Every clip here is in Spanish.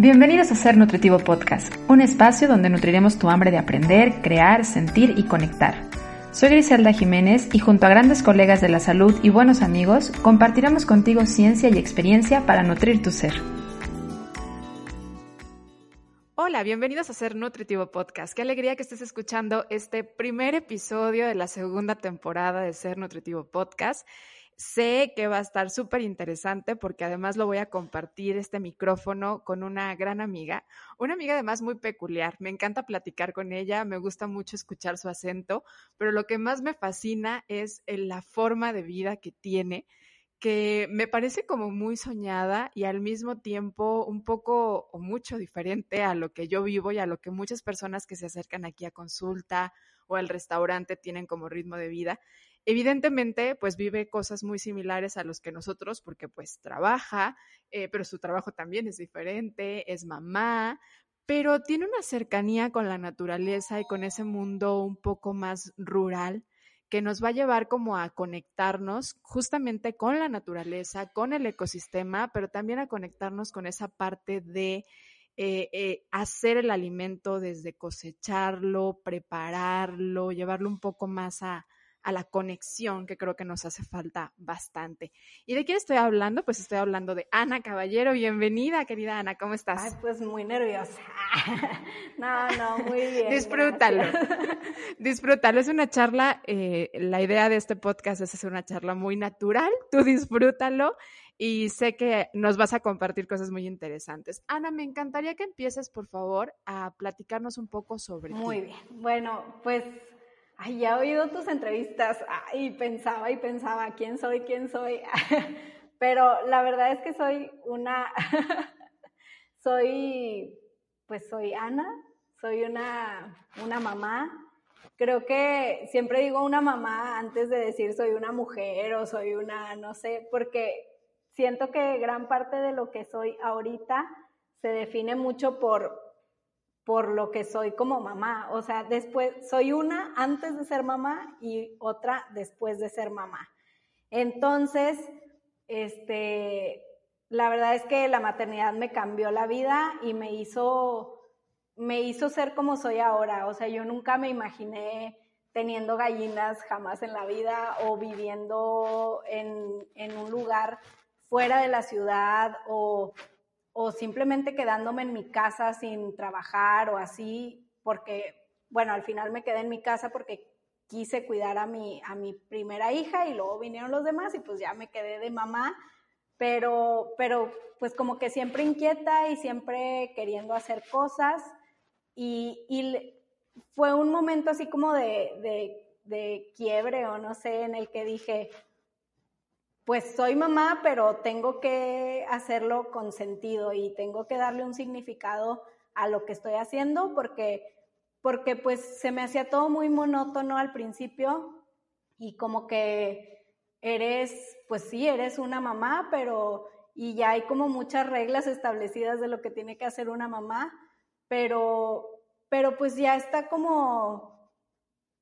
Bienvenidos a Ser Nutritivo Podcast, un espacio donde nutriremos tu hambre de aprender, crear, sentir y conectar. Soy Griselda Jiménez y junto a grandes colegas de la salud y buenos amigos, compartiremos contigo ciencia y experiencia para nutrir tu ser. Hola, bienvenidos a Ser Nutritivo Podcast. Qué alegría que estés escuchando este primer episodio de la segunda temporada de Ser Nutritivo Podcast. Sé que va a estar súper interesante porque además lo voy a compartir este micrófono con una gran amiga, una amiga además muy peculiar. Me encanta platicar con ella, me gusta mucho escuchar su acento, pero lo que más me fascina es la forma de vida que tiene que me parece como muy soñada y al mismo tiempo un poco o mucho diferente a lo que yo vivo y a lo que muchas personas que se acercan aquí a consulta o al restaurante tienen como ritmo de vida. Evidentemente, pues vive cosas muy similares a los que nosotros, porque pues trabaja, eh, pero su trabajo también es diferente, es mamá, pero tiene una cercanía con la naturaleza y con ese mundo un poco más rural que nos va a llevar como a conectarnos justamente con la naturaleza, con el ecosistema, pero también a conectarnos con esa parte de eh, eh, hacer el alimento desde cosecharlo, prepararlo, llevarlo un poco más a, a la conexión que creo que nos hace falta bastante. ¿Y de quién estoy hablando? Pues estoy hablando de Ana Caballero. Bienvenida, querida Ana, ¿cómo estás? Ay, pues muy nerviosa. no, no, muy bien. Disfrútalo. Disfrútalo. Es una charla, eh, la idea de este podcast es hacer una charla muy natural. Tú disfrútalo y sé que nos vas a compartir cosas muy interesantes. Ana, me encantaría que empieces, por favor, a platicarnos un poco sobre Muy bien. Bueno, pues ay, ya he oído tus entrevistas, y pensaba y pensaba, ¿quién soy? ¿Quién soy? Pero la verdad es que soy una, soy, pues soy Ana, soy una, una mamá. Creo que siempre digo una mamá antes de decir soy una mujer o soy una, no sé, porque siento que gran parte de lo que soy ahorita se define mucho por por lo que soy como mamá. O sea, después soy una antes de ser mamá y otra después de ser mamá. Entonces, este, la verdad es que la maternidad me cambió la vida y me hizo, me hizo ser como soy ahora. O sea, yo nunca me imaginé teniendo gallinas jamás en la vida o viviendo en, en un lugar fuera de la ciudad o o simplemente quedándome en mi casa sin trabajar o así, porque, bueno, al final me quedé en mi casa porque quise cuidar a mi, a mi primera hija y luego vinieron los demás y pues ya me quedé de mamá, pero, pero pues como que siempre inquieta y siempre queriendo hacer cosas y, y fue un momento así como de, de, de quiebre o no sé, en el que dije, pues soy mamá, pero tengo que hacerlo con sentido y tengo que darle un significado a lo que estoy haciendo porque, porque pues se me hacía todo muy monótono al principio y como que eres, pues sí, eres una mamá, pero y ya hay como muchas reglas establecidas de lo que tiene que hacer una mamá, pero, pero pues ya está como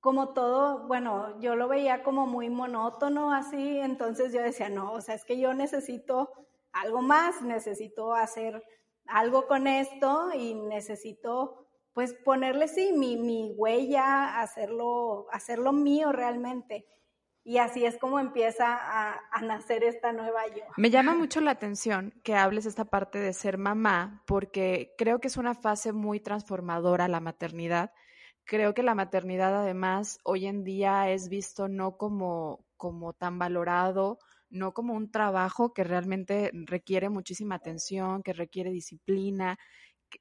como todo, bueno, yo lo veía como muy monótono así, entonces yo decía, no, o sea, es que yo necesito algo más, necesito hacer algo con esto y necesito pues ponerle sí mi, mi huella, hacerlo, hacerlo mío realmente. Y así es como empieza a, a, nacer esta nueva yo. Me llama mucho la atención que hables esta parte de ser mamá, porque creo que es una fase muy transformadora la maternidad creo que la maternidad además hoy en día es visto no como, como tan valorado, no como un trabajo que realmente requiere muchísima atención, que requiere disciplina,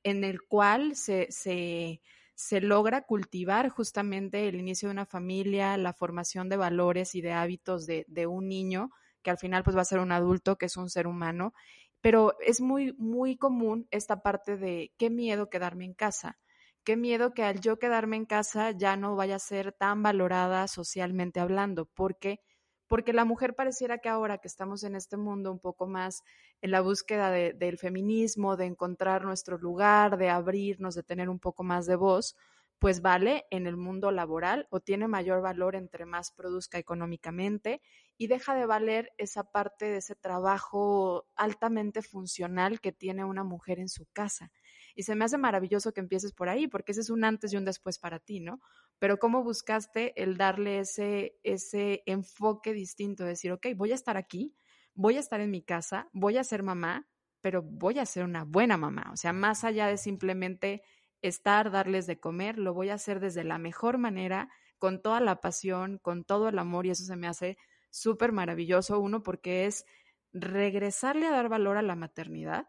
en el cual se, se, se logra cultivar justamente el inicio de una familia, la formación de valores y de hábitos de, de un niño, que al final pues va a ser un adulto, que es un ser humano, pero es muy, muy común esta parte de qué miedo quedarme en casa qué miedo que al yo quedarme en casa ya no vaya a ser tan valorada socialmente hablando, porque porque la mujer pareciera que ahora que estamos en este mundo un poco más en la búsqueda de, del feminismo, de encontrar nuestro lugar, de abrirnos, de tener un poco más de voz, pues vale en el mundo laboral o tiene mayor valor entre más produzca económicamente y deja de valer esa parte de ese trabajo altamente funcional que tiene una mujer en su casa. Y se me hace maravilloso que empieces por ahí, porque ese es un antes y un después para ti, ¿no? Pero cómo buscaste el darle ese, ese enfoque distinto, decir, ok, voy a estar aquí, voy a estar en mi casa, voy a ser mamá, pero voy a ser una buena mamá. O sea, más allá de simplemente estar, darles de comer, lo voy a hacer desde la mejor manera, con toda la pasión, con todo el amor, y eso se me hace súper maravilloso. Uno, porque es regresarle a dar valor a la maternidad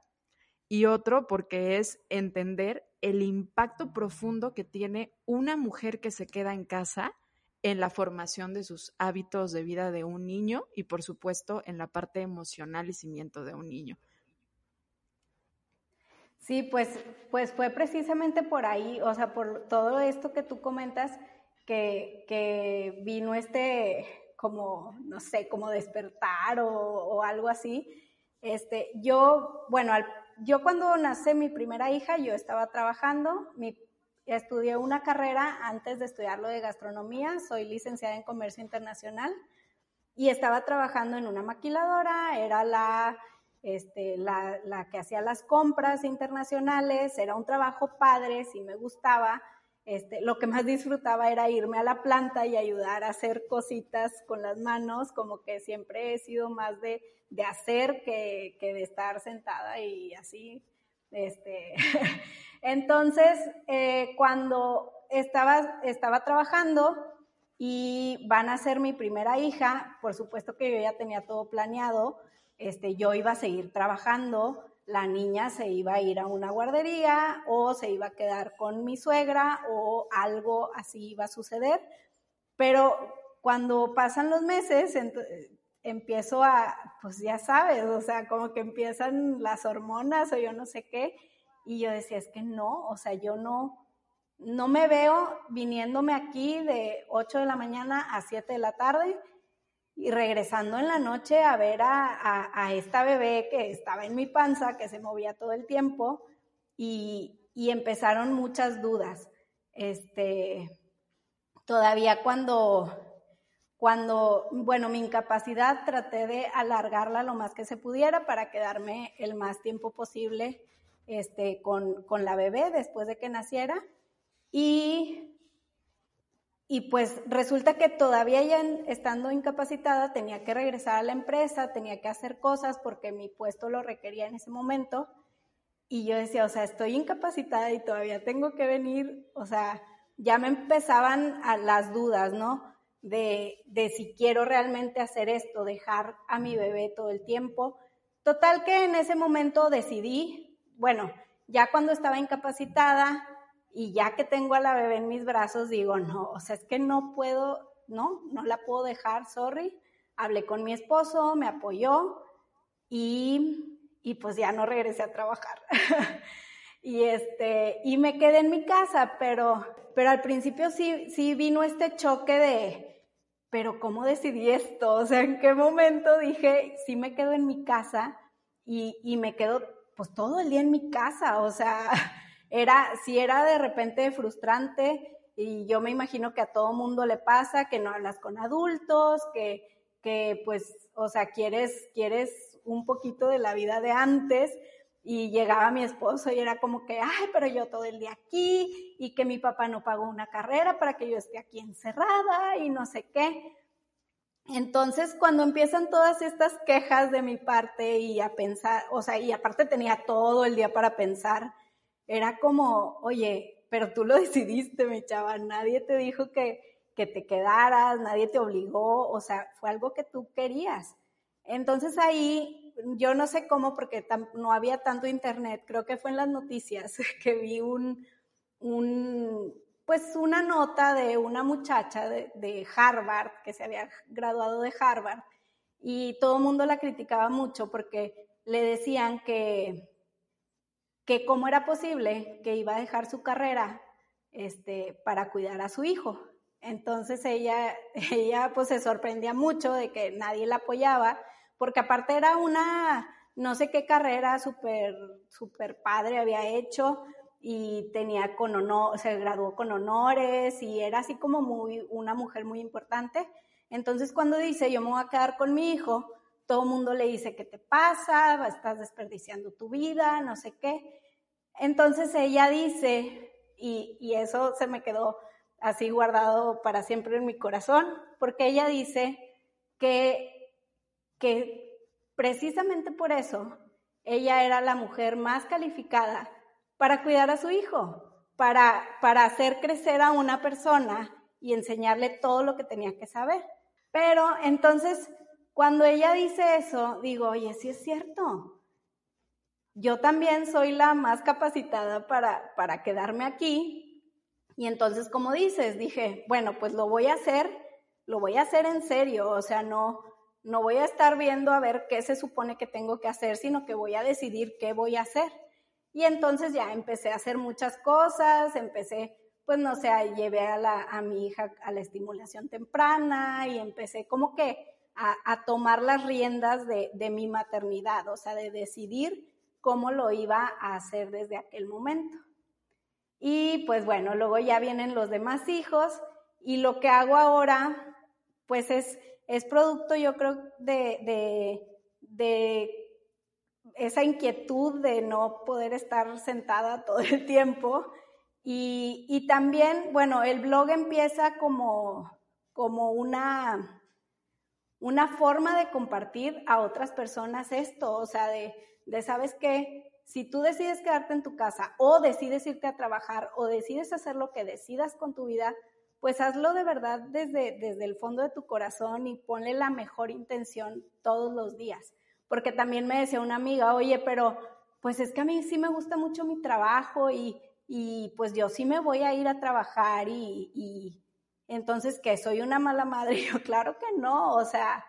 y otro porque es entender el impacto profundo que tiene una mujer que se queda en casa en la formación de sus hábitos de vida de un niño y por supuesto en la parte emocional y cimiento de un niño. Sí, pues, pues fue precisamente por ahí, o sea, por todo esto que tú comentas, que, que vino este, como, no sé, como despertar o, algo así. Este, yo, bueno, al yo cuando nací mi primera hija, yo estaba trabajando, mi, estudié una carrera antes de estudiar lo de gastronomía, soy licenciada en comercio internacional y estaba trabajando en una maquiladora, era la, este, la, la que hacía las compras internacionales, era un trabajo padre, sí me gustaba, este, lo que más disfrutaba era irme a la planta y ayudar a hacer cositas con las manos, como que siempre he sido más de, de hacer que, que, de estar sentada y así. Este. Entonces, eh, cuando estaba, estaba trabajando y van a ser mi primera hija, por supuesto que yo ya tenía todo planeado, este, yo iba a seguir trabajando, la niña se iba a ir a una guardería o se iba a quedar con mi suegra o algo así iba a suceder. Pero cuando pasan los meses, empiezo a, pues ya sabes, o sea, como que empiezan las hormonas o yo no sé qué. Y yo decía, es que no, o sea, yo no, no me veo viniéndome aquí de 8 de la mañana a 7 de la tarde y regresando en la noche a ver a, esta bebé que estaba en mi panza, que se movía todo el tiempo, y, empezaron muchas dudas. Este, todavía cuando, cuando, bueno, mi incapacidad traté de alargarla lo más que se pudiera para quedarme el más tiempo posible este, con, con la bebé después de que naciera. Y y pues resulta que todavía ya estando incapacitada tenía que regresar a la empresa, tenía que hacer cosas porque mi puesto lo requería en ese momento. Y yo decía, o sea, estoy incapacitada y todavía tengo que venir, o sea, ya me empezaban las dudas, ¿no? De, de si quiero realmente hacer esto, dejar a mi bebé todo el tiempo. Total que en ese momento decidí, bueno, ya cuando estaba incapacitada, y ya que tengo a la bebé en mis brazos, digo, no, o sea, es que no puedo, no, no la puedo dejar, sorry. Hablé con mi esposo, me apoyó y, y pues ya no regresé a trabajar. y este, y me quedé en mi casa, pero, pero al principio sí, sí vino este choque de, pero ¿cómo decidí esto? O sea, ¿en qué momento dije, sí me quedo en mi casa y, y me quedo pues todo el día en mi casa? O sea, era, si era de repente frustrante, y yo me imagino que a todo mundo le pasa, que no hablas con adultos, que, que pues, o sea, quieres, quieres un poquito de la vida de antes, y llegaba mi esposo y era como que, ay, pero yo todo el día aquí, y que mi papá no pagó una carrera para que yo esté aquí encerrada, y no sé qué. Entonces, cuando empiezan todas estas quejas de mi parte y a pensar, o sea, y aparte tenía todo el día para pensar, era como, oye, pero tú lo decidiste, mi chava, nadie te dijo que, que te quedaras, nadie te obligó, o sea, fue algo que tú querías. Entonces ahí, yo no sé cómo, porque no había tanto internet, creo que fue en las noticias que vi un, un pues una nota de una muchacha de, de, Harvard, que se había graduado de Harvard, y todo el mundo la criticaba mucho porque le decían que, que cómo era posible que iba a dejar su carrera este, para cuidar a su hijo. Entonces ella, ella pues se sorprendía mucho de que nadie la apoyaba, porque aparte era una, no sé qué carrera súper, súper padre había hecho y tenía con honor, se graduó con honores y era así como muy, una mujer muy importante. Entonces cuando dice yo me voy a quedar con mi hijo, todo el mundo le dice, ¿qué te pasa? Estás desperdiciando tu vida, no sé qué. Entonces ella dice, y, y eso se me quedó así guardado para siempre en mi corazón, porque ella dice que, que precisamente por eso ella era la mujer más calificada para cuidar a su hijo, para, para hacer crecer a una persona y enseñarle todo lo que tenía que saber. Pero entonces, cuando ella dice eso, digo, oye, sí es cierto. Yo también soy la más capacitada para, para quedarme aquí. Y entonces, como dices, dije, bueno, pues lo voy a hacer, lo voy a hacer en serio, o sea, no, no voy a estar viendo a ver qué se supone que tengo que hacer, sino que voy a decidir qué voy a hacer. Y entonces ya empecé a hacer muchas cosas, empecé, pues no sé, llevé a, la, a mi hija a la estimulación temprana y empecé como que a, tomar las riendas de, mi maternidad, o sea, de decidir cómo lo iba a hacer desde aquel momento. Y pues bueno, luego ya vienen los demás hijos y lo que hago ahora, pues es, es producto yo creo de, de, de esa inquietud de no poder estar sentada todo el tiempo. Y, también, bueno, el blog empieza como, como una, una forma de compartir a otras personas esto, o sea, de, de, ¿sabes qué? Si tú decides quedarte en tu casa o decides irte a trabajar o decides hacer lo que decidas con tu vida, pues hazlo de verdad desde, desde el fondo de tu corazón y ponle la mejor intención todos los días porque también me decía una amiga, oye, pero pues es que a mí sí me gusta mucho mi trabajo y, y pues yo sí me voy a ir a trabajar y, y entonces que soy una mala madre. yo, claro que no, o sea,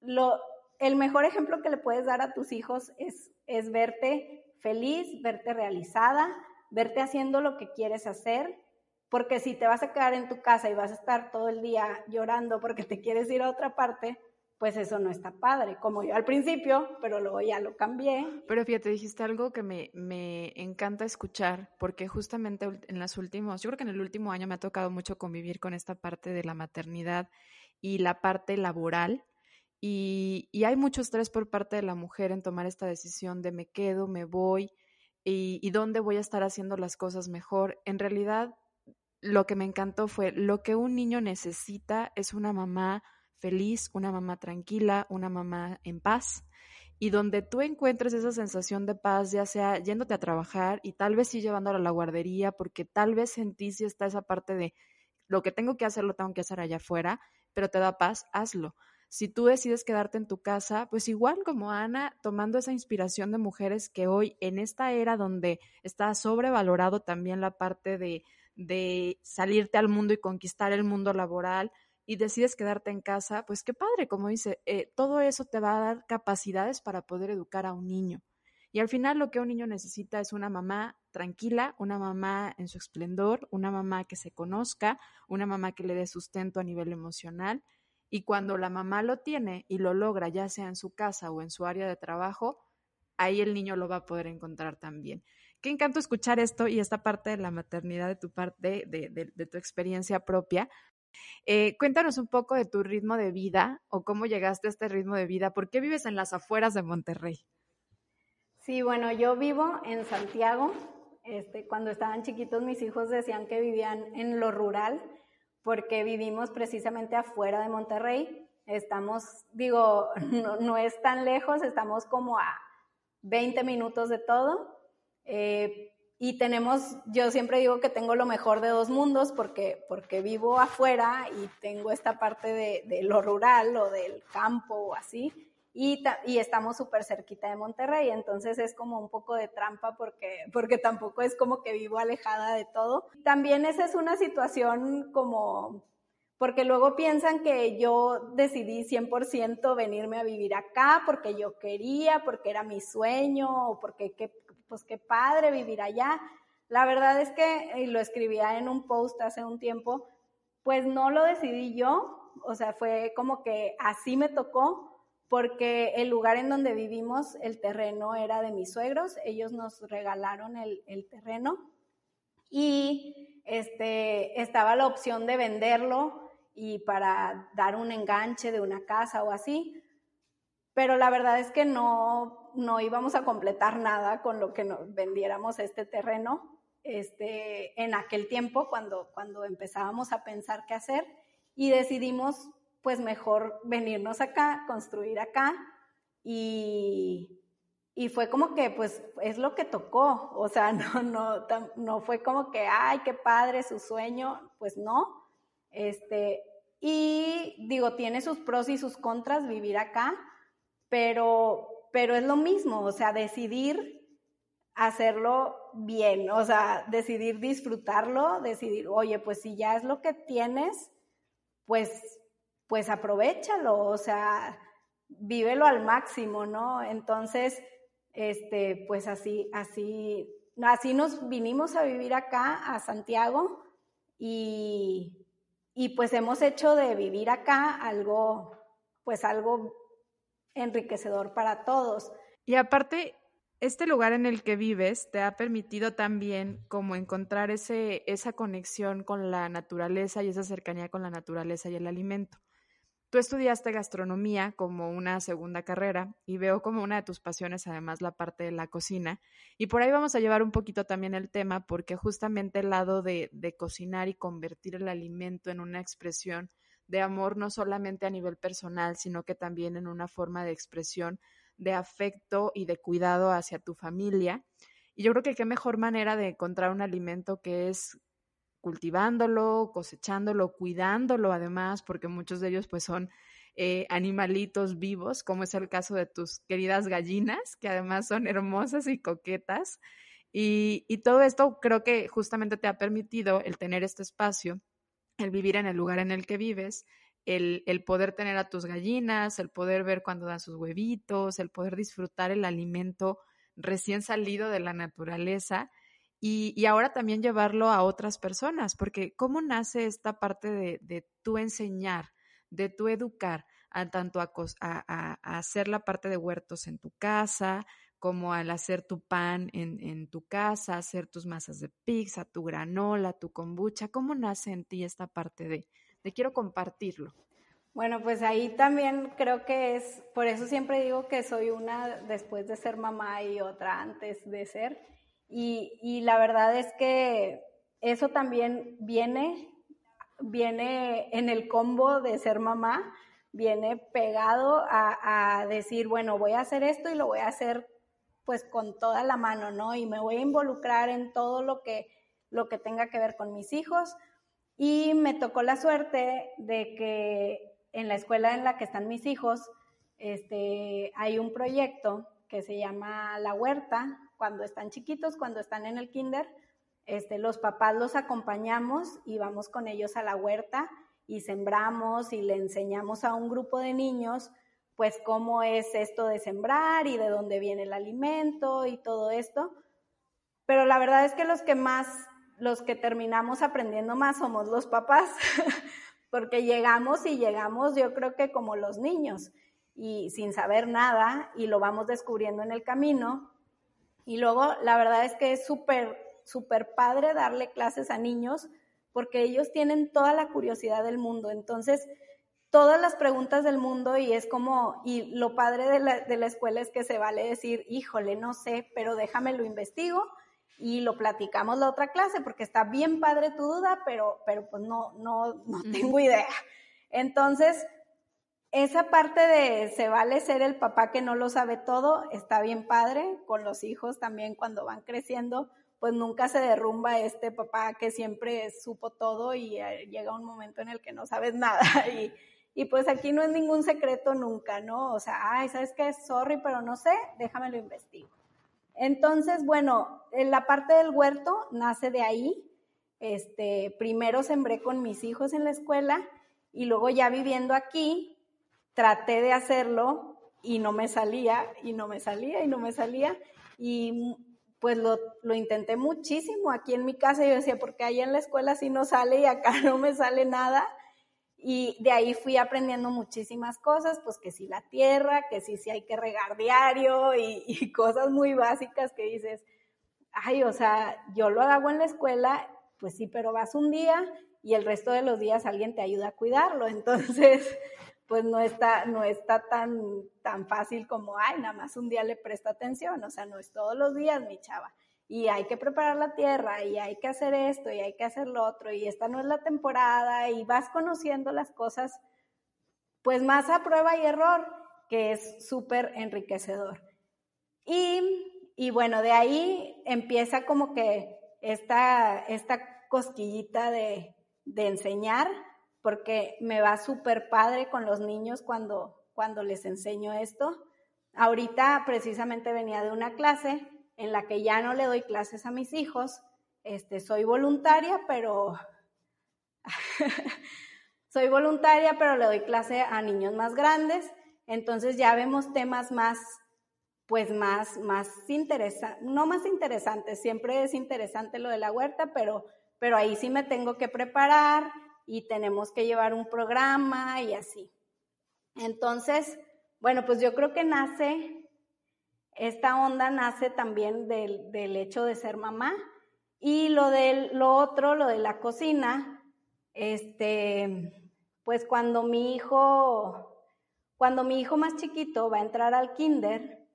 lo, el mejor ejemplo que le puedes dar a tus hijos es, es verte feliz, verte realizada, verte haciendo lo que quieres hacer, porque si te vas a quedar en tu casa y vas a estar todo el día llorando porque te quieres ir a otra parte, pues eso no está padre, como yo al principio, pero luego ya lo cambié. Pero fíjate, dijiste algo que me, me encanta escuchar, porque justamente en los últimos, yo creo que en el último año me ha tocado mucho convivir con esta parte de la maternidad y la parte laboral. Y, y hay mucho estrés por parte de la mujer en tomar esta decisión de me quedo, me voy y, y dónde voy a estar haciendo las cosas mejor. En realidad, lo que me encantó fue lo que un niño necesita es una mamá feliz, una mamá tranquila, una mamá en paz. Y donde tú encuentres esa sensación de paz, ya sea yéndote a trabajar y tal vez sí llevándolo a la guardería, porque tal vez en ti sí está esa parte de lo que tengo que hacer, lo tengo que hacer allá afuera, pero te da paz, hazlo. Si tú decides quedarte en tu casa, pues igual como Ana, tomando esa inspiración de mujeres que hoy, en esta era donde está sobrevalorado también la parte de, de salirte al mundo y conquistar el mundo laboral, y decides quedarte en casa, pues qué padre, como dice, eh, todo eso te va a dar capacidades para poder educar a un niño. Y al final lo que un niño necesita es una mamá tranquila, una mamá en su esplendor, una mamá que se conozca, una mamá que le dé sustento a nivel emocional. Y cuando la mamá lo tiene y lo logra, ya sea en su casa o en su área de trabajo, ahí el niño lo va a poder encontrar también. Qué encanto escuchar esto y esta parte de la maternidad de tu parte, de, de tu experiencia propia, eh, cuéntanos un poco de tu ritmo de vida o cómo llegaste a este ritmo de vida. ¿Por qué vives en las afueras de Monterrey? Sí, bueno, yo vivo en Santiago. Este, cuando estaban chiquitos mis hijos decían que vivían en lo rural porque vivimos precisamente afuera de Monterrey. Estamos, digo, no, es tan lejos, estamos como a 20 minutos de todo. Eh, y tenemos, yo siempre digo que tengo lo mejor de dos mundos porque, porque vivo afuera y tengo esta parte de, de lo rural o del campo o así, y, y estamos súper cerquita de Monterrey, entonces es como un poco de trampa porque, porque tampoco es como que vivo alejada de todo. También esa es una situación como, porque luego piensan que yo decidí 100% venirme a vivir acá porque yo quería, porque era mi sueño o porque qué, pues qué padre vivir allá. La verdad es que, y lo escribía en un post hace un tiempo, pues no lo decidí yo, o sea, fue como que así me tocó, porque el lugar en donde vivimos, el terreno era de mis suegros, ellos nos regalaron el, el terreno y este, estaba la opción de venderlo y para dar un enganche de una casa o así. Pero la verdad es que no, no íbamos a completar nada con lo que nos vendiéramos este terreno este, en aquel tiempo cuando, cuando empezábamos a pensar qué hacer y decidimos pues mejor venirnos acá, construir acá y, y fue como que pues es lo que tocó, o sea, no, no, no fue como que, ay, qué padre su sueño, pues no, este, y digo, tiene sus pros y sus contras vivir acá, pero, pero es lo mismo, o sea, decidir hacerlo bien, o sea, decidir disfrutarlo, decidir, oye, pues si ya es lo que tienes, pues, pues aprovechalo, o sea, vívelo al máximo, ¿no? Entonces, este, pues así, así, así nos vinimos a vivir acá, a Santiago, y, y pues hemos hecho de vivir acá algo, pues algo enriquecedor para todos. Y aparte, este lugar en el que vives te ha permitido también como encontrar ese, esa conexión con la naturaleza y esa cercanía con la naturaleza y el alimento. Tú estudiaste gastronomía como una segunda carrera y veo como una de tus pasiones además la parte de la cocina. Y por ahí vamos a llevar un poquito también el tema porque justamente el lado de, de cocinar y convertir el alimento en una expresión de amor no solamente a nivel personal, sino que también en una forma de expresión de afecto y de cuidado hacia tu familia. Y yo creo que qué mejor manera de encontrar un alimento que es cultivándolo, cosechándolo, cuidándolo además, porque muchos de ellos pues son eh, animalitos vivos, como es el caso de tus queridas gallinas, que además son hermosas y coquetas. Y, y todo esto creo que justamente te ha permitido el tener este espacio, el vivir en el lugar en el que vives, el, el, poder tener a tus gallinas, el poder ver cuando dan sus huevitos, el poder disfrutar el alimento recién salido de la naturaleza y, ahora también llevarlo a otras personas, porque ¿cómo nace esta parte de, de tu enseñar, de tu educar, a tanto a, a, hacer la parte de huertos en tu casa, como al hacer tu pan en, en, tu casa, hacer tus masas de pizza, tu granola, tu kombucha? ¿Cómo nace en ti esta parte de, de quiero compartirlo? Bueno, pues ahí también creo que es, por eso siempre digo que soy una después de ser mamá y otra antes de ser y, la verdad es que eso también viene, viene en el combo de ser mamá, viene pegado a, a, decir, bueno, voy a hacer esto y lo voy a hacer pues con toda la mano, ¿no? Y me voy a involucrar en todo lo que, lo que tenga que ver con mis hijos. Y me tocó la suerte de que en la escuela en la que están mis hijos, este, hay un proyecto que se llama La Huerta, cuando están chiquitos, cuando están en el kinder, este, los papás los acompañamos y vamos con ellos a la huerta y sembramos y le enseñamos a un grupo de niños pues cómo es esto de sembrar y de dónde viene el alimento y todo esto. Pero la verdad es que los que más, los que terminamos aprendiendo más somos los papás, porque llegamos y llegamos yo creo que como los niños y sin saber nada y lo vamos descubriendo en el camino y luego, la verdad es que es súper, súper padre darle clases a niños porque ellos tienen toda la curiosidad del mundo. Entonces, todas las preguntas del mundo y es como, y lo padre de la, de la escuela es que se vale decir, híjole, no sé, pero déjame lo investigo y lo platicamos la otra clase porque está bien padre tu duda, pero, pero pues no, no, no tengo idea. Entonces, esa parte de se vale ser el papá que no lo sabe todo, está bien padre, con los hijos también cuando van creciendo, pues nunca se derrumba este papá que siempre supo todo y eh, llega un momento en el que no sabes nada y, y pues aquí no es ningún secreto nunca, ¿no? O sea, ay, ¿sabes qué? Sorry, pero no sé, déjame lo investigo. Entonces, bueno, la parte del huerto nace de ahí. Este, primero sembré con mis hijos en la escuela y luego ya viviendo aquí, traté de hacerlo y no me salía, y no me salía, y no me salía. Y pues lo, lo, intenté muchísimo aquí en mi casa. Yo decía, porque ahí en la escuela sí no sale y acá no me sale nada. Y de ahí fui aprendiendo muchísimas cosas, pues que sí la tierra, que sí, sí hay que regar diario y, cosas muy básicas que dices, ay, o sea, yo lo hago en la escuela pues sí, pero vas un día y el resto de los días alguien te ayuda a cuidarlo. Entonces, pues no está, no está tan, tan fácil como, ay, nada más un día le presta atención, o sea, no es todos los días, mi chava. Y hay que preparar la tierra, y hay que hacer esto, y hay que hacer lo otro, y esta no es la temporada, y vas conociendo las cosas, pues más a prueba y error, que es súper enriquecedor. Y, y, bueno, de ahí empieza como que esta, esta cosquillita de, de enseñar, porque me va súper padre con los niños cuando, cuando les enseño esto. Ahorita precisamente venía de una clase en la que ya no le doy clases a mis hijos. Este, soy voluntaria, pero soy voluntaria, pero le doy clase a niños más grandes. Entonces ya vemos temas más, pues más, más interesantes, no más interesantes, siempre es interesante lo de la huerta, pero pero ahí sí me tengo que preparar y tenemos que llevar un programa y así. Entonces, bueno, pues yo creo que nace, esta onda nace también del, hecho de ser mamá y lo de lo otro, lo de la cocina, este, pues cuando mi hijo, cuando mi hijo más chiquito va a entrar al kinder,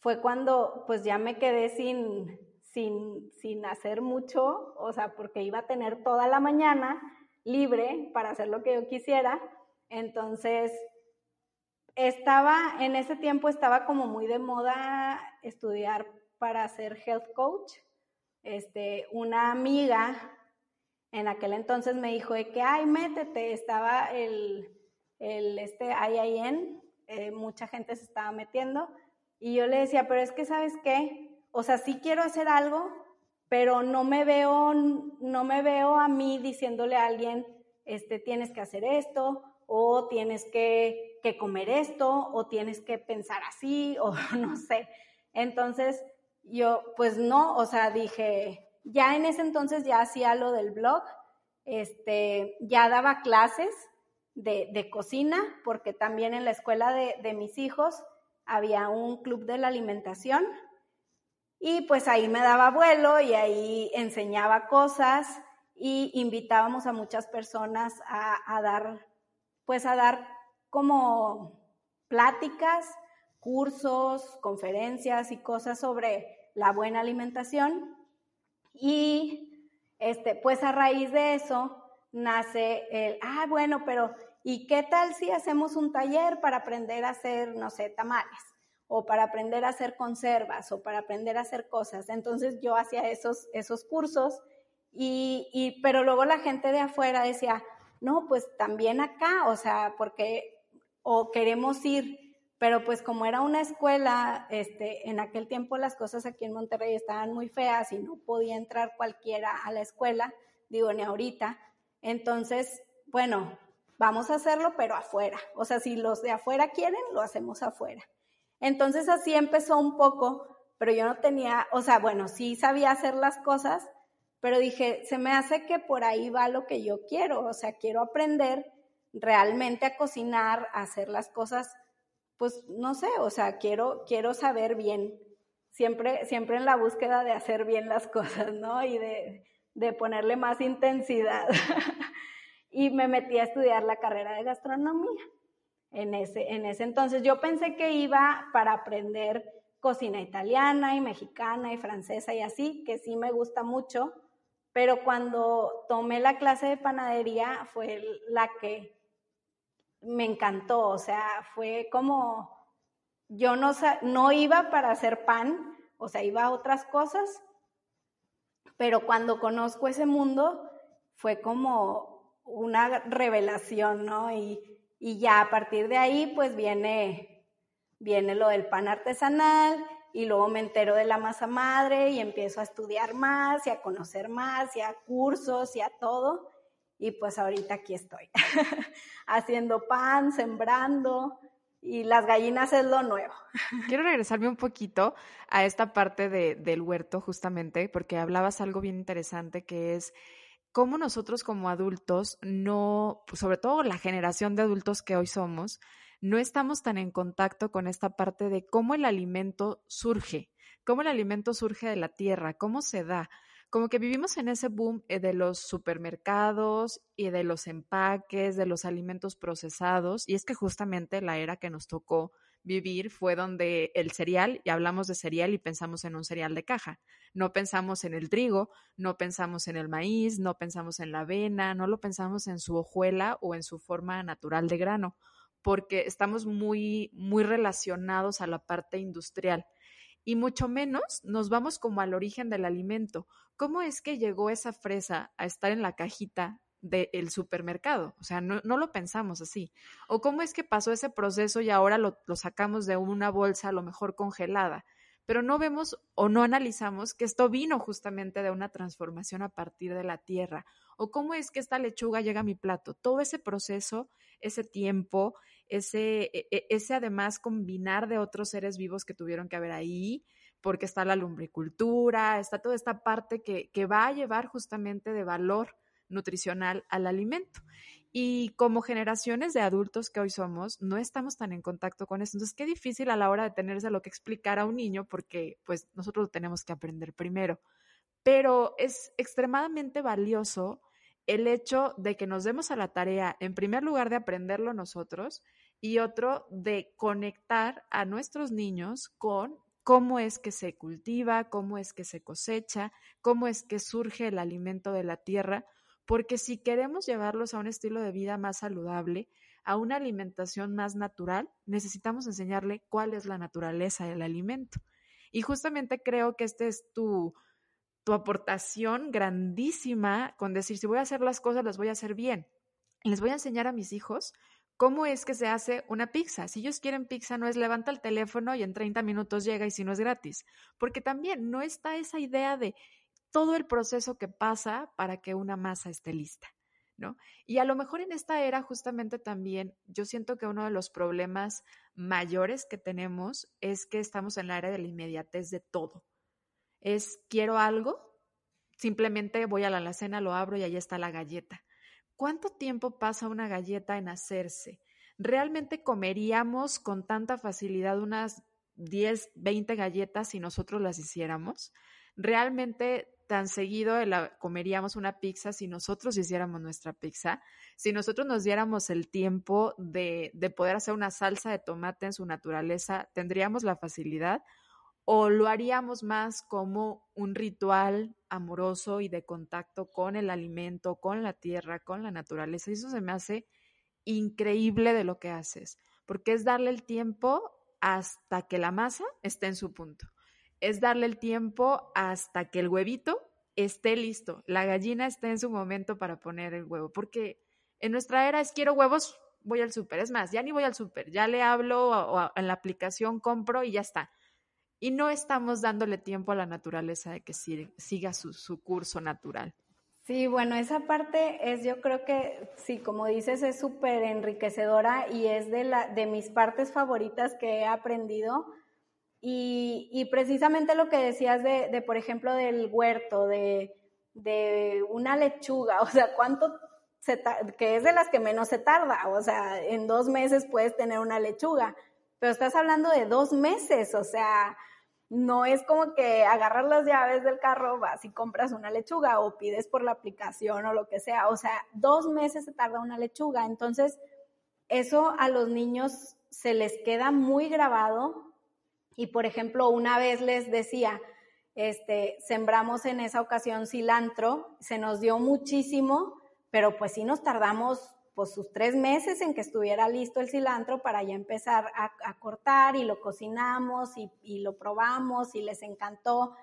fue cuando pues ya me quedé sin, sin, sin hacer mucho, o sea, porque iba a tener toda la mañana libre para hacer lo que yo quisiera. Entonces, estaba, en ese tiempo estaba como muy de moda estudiar para ser health coach. Este, una amiga en aquel entonces me dijo de que, ay, métete, estaba el, el este IIN, eh, mucha gente se estaba metiendo, y yo le decía, pero es que, ¿sabes qué? o sea, sí quiero hacer algo, pero no me veo, no me veo a mí diciéndole a alguien, este, tienes que hacer esto, o tienes que, que comer esto, o tienes que pensar así, o no sé. Entonces, yo, pues no, o sea, dije, ya en ese entonces ya hacía lo del blog, este, ya daba clases de, de cocina, porque también en la escuela de, de mis hijos había un club de la alimentación, y pues ahí me daba vuelo y ahí enseñaba cosas y invitábamos a muchas personas a, dar, pues a dar como pláticas, cursos, conferencias y cosas sobre la buena alimentación. Y este, pues a raíz de eso nace el, ah, bueno, pero ¿y qué tal si hacemos un taller para aprender a hacer, no sé, tamales? o para aprender a hacer conservas o para aprender a hacer cosas. Entonces yo hacía esos, esos cursos y, y, pero luego la gente de afuera decía, no, pues también acá, o sea, porque o queremos ir, pero pues como era una escuela, este, en aquel tiempo las cosas aquí en Monterrey estaban muy feas y no podía entrar cualquiera a la escuela, digo, ni ahorita. Entonces, bueno, vamos a hacerlo, pero afuera. O sea, si los de afuera quieren, lo hacemos afuera. Entonces así empezó un poco, pero yo no tenía, o sea, bueno, sí sabía hacer las cosas, pero dije, se me hace que por ahí va lo que yo quiero, o sea, quiero aprender realmente a cocinar, a hacer las cosas, pues no sé, o sea, quiero, quiero saber bien, siempre, siempre en la búsqueda de hacer bien las cosas, ¿no? Y de, de ponerle más intensidad. y me metí a estudiar la carrera de gastronomía en ese, en ese entonces. Yo pensé que iba para aprender cocina italiana y mexicana y francesa y así, que sí me gusta mucho, pero cuando tomé la clase de panadería fue la que me encantó, o sea, fue como, yo no, no iba para hacer pan, o sea, iba a otras cosas, pero cuando conozco ese mundo fue como una revelación, ¿no? Y y ya a partir de ahí, pues viene, viene lo del pan artesanal y luego me entero de la masa madre y empiezo a estudiar más y a conocer más y a cursos y a todo. Y pues ahorita aquí estoy, haciendo pan, sembrando, y las gallinas es lo nuevo. Quiero regresarme un poquito a esta parte de, del huerto justamente, porque hablabas algo bien interesante que es cómo nosotros como adultos no, pues, sobre todo la generación de adultos que hoy somos, no estamos tan en contacto con esta parte de cómo el alimento surge, cómo el alimento surge de la tierra, cómo se da, como que vivimos en ese boom eh, de los supermercados y de los empaques, de los alimentos procesados, y es que justamente la era que nos tocó vivir fue donde el cereal, y hablamos de cereal y pensamos en un cereal de caja, no pensamos en el trigo, no pensamos en el maíz, no pensamos en la avena, no lo pensamos en su hojuela o en su forma natural de grano, porque estamos muy, muy relacionados a la parte industrial y mucho menos nos vamos como al origen del alimento. ¿Cómo es que llegó esa fresa a estar en la cajita del supermercado? O sea, no, lo pensamos así. ¿O cómo es que pasó ese proceso y ahora lo, lo sacamos de una bolsa a lo mejor congelada? Pero no vemos o no analizamos que esto vino justamente de una transformación a partir de la tierra. ¿O cómo es que esta lechuga llega a mi plato? Todo ese proceso, ese tiempo, ese, e, e, ese además combinar de otros seres vivos que tuvieron que haber ahí, porque está la lumbricultura, está toda esta parte que, que va a llevar justamente de valor nutricional al alimento. Y como generaciones de adultos que hoy somos, no estamos tan en contacto con eso. Entonces, qué difícil a la hora de tenerse lo que explicar a un niño, porque pues nosotros lo tenemos que aprender primero. Pero es extremadamente valioso el hecho de que nos demos a la tarea, en primer lugar, de aprenderlo nosotros y otro, de conectar a nuestros niños con cómo es que se cultiva, cómo es que se cosecha, cómo es que surge el alimento de la tierra, porque si queremos llevarlos a un estilo de vida más saludable, a una alimentación más natural, necesitamos enseñarle cuál es la naturaleza del alimento. Y justamente creo que este es tu, tu aportación grandísima con decir, si voy a hacer las cosas, las voy a hacer bien. Les voy a enseñar a mis hijos cómo es que se hace una pizza. Si ellos quieren pizza, no es levanta el teléfono y en 30 minutos llega y si no es gratis. Porque también no está esa idea de todo el proceso que pasa para que una masa esté lista. ¿No? Y a lo mejor en esta era justamente también yo siento que uno de los problemas mayores que tenemos es que estamos en la era de la inmediatez de todo es quiero algo, simplemente voy a la alacena, lo abro y ahí está la galleta. ¿Cuánto tiempo pasa una galleta en hacerse? ¿Realmente comeríamos con tanta facilidad unas 10, 20 galletas si nosotros las hiciéramos? ¿Realmente tan seguido comeríamos una pizza si nosotros hiciéramos nuestra pizza? Si nosotros nos diéramos el tiempo de, de poder hacer una salsa de tomate en su naturaleza, ¿tendríamos la facilidad? O lo haríamos más como un ritual amoroso y de contacto con el alimento, con la tierra, con la naturaleza. Y eso se me hace increíble de lo que haces, porque es darle el tiempo hasta que la masa esté en su punto. Es darle el tiempo hasta que el huevito esté listo, la gallina esté en su momento para poner el huevo, porque en nuestra era es quiero huevos, voy al súper. Es más, ya ni voy al súper, ya le hablo o en la aplicación compro y ya está y no estamos dándole tiempo a la naturaleza de que siga su, curso natural. Sí, bueno, esa parte es, yo creo que, sí, como dices, es súper enriquecedora y es de, la, de mis partes favoritas que he aprendido. Y, precisamente lo que decías de, por ejemplo, del huerto, de, de una lechuga, o sea, cuánto se que es de las que menos se tarda, o sea, en dos meses puedes tener una lechuga, pero estás hablando de dos meses, o sea, no es como que agarras las llaves del carro, vas y compras una lechuga o pides por la aplicación o lo que sea. O sea, dos meses se tarda una lechuga. Entonces, eso a los niños se les queda muy grabado. Y, por ejemplo, una vez les decía, este, sembramos en esa ocasión cilantro, se nos dio muchísimo, pero pues sí nos tardamos pues sus tres meses en que estuviera listo el cilantro para ya empezar a, cortar y lo cocinamos y, lo probamos y les encantó.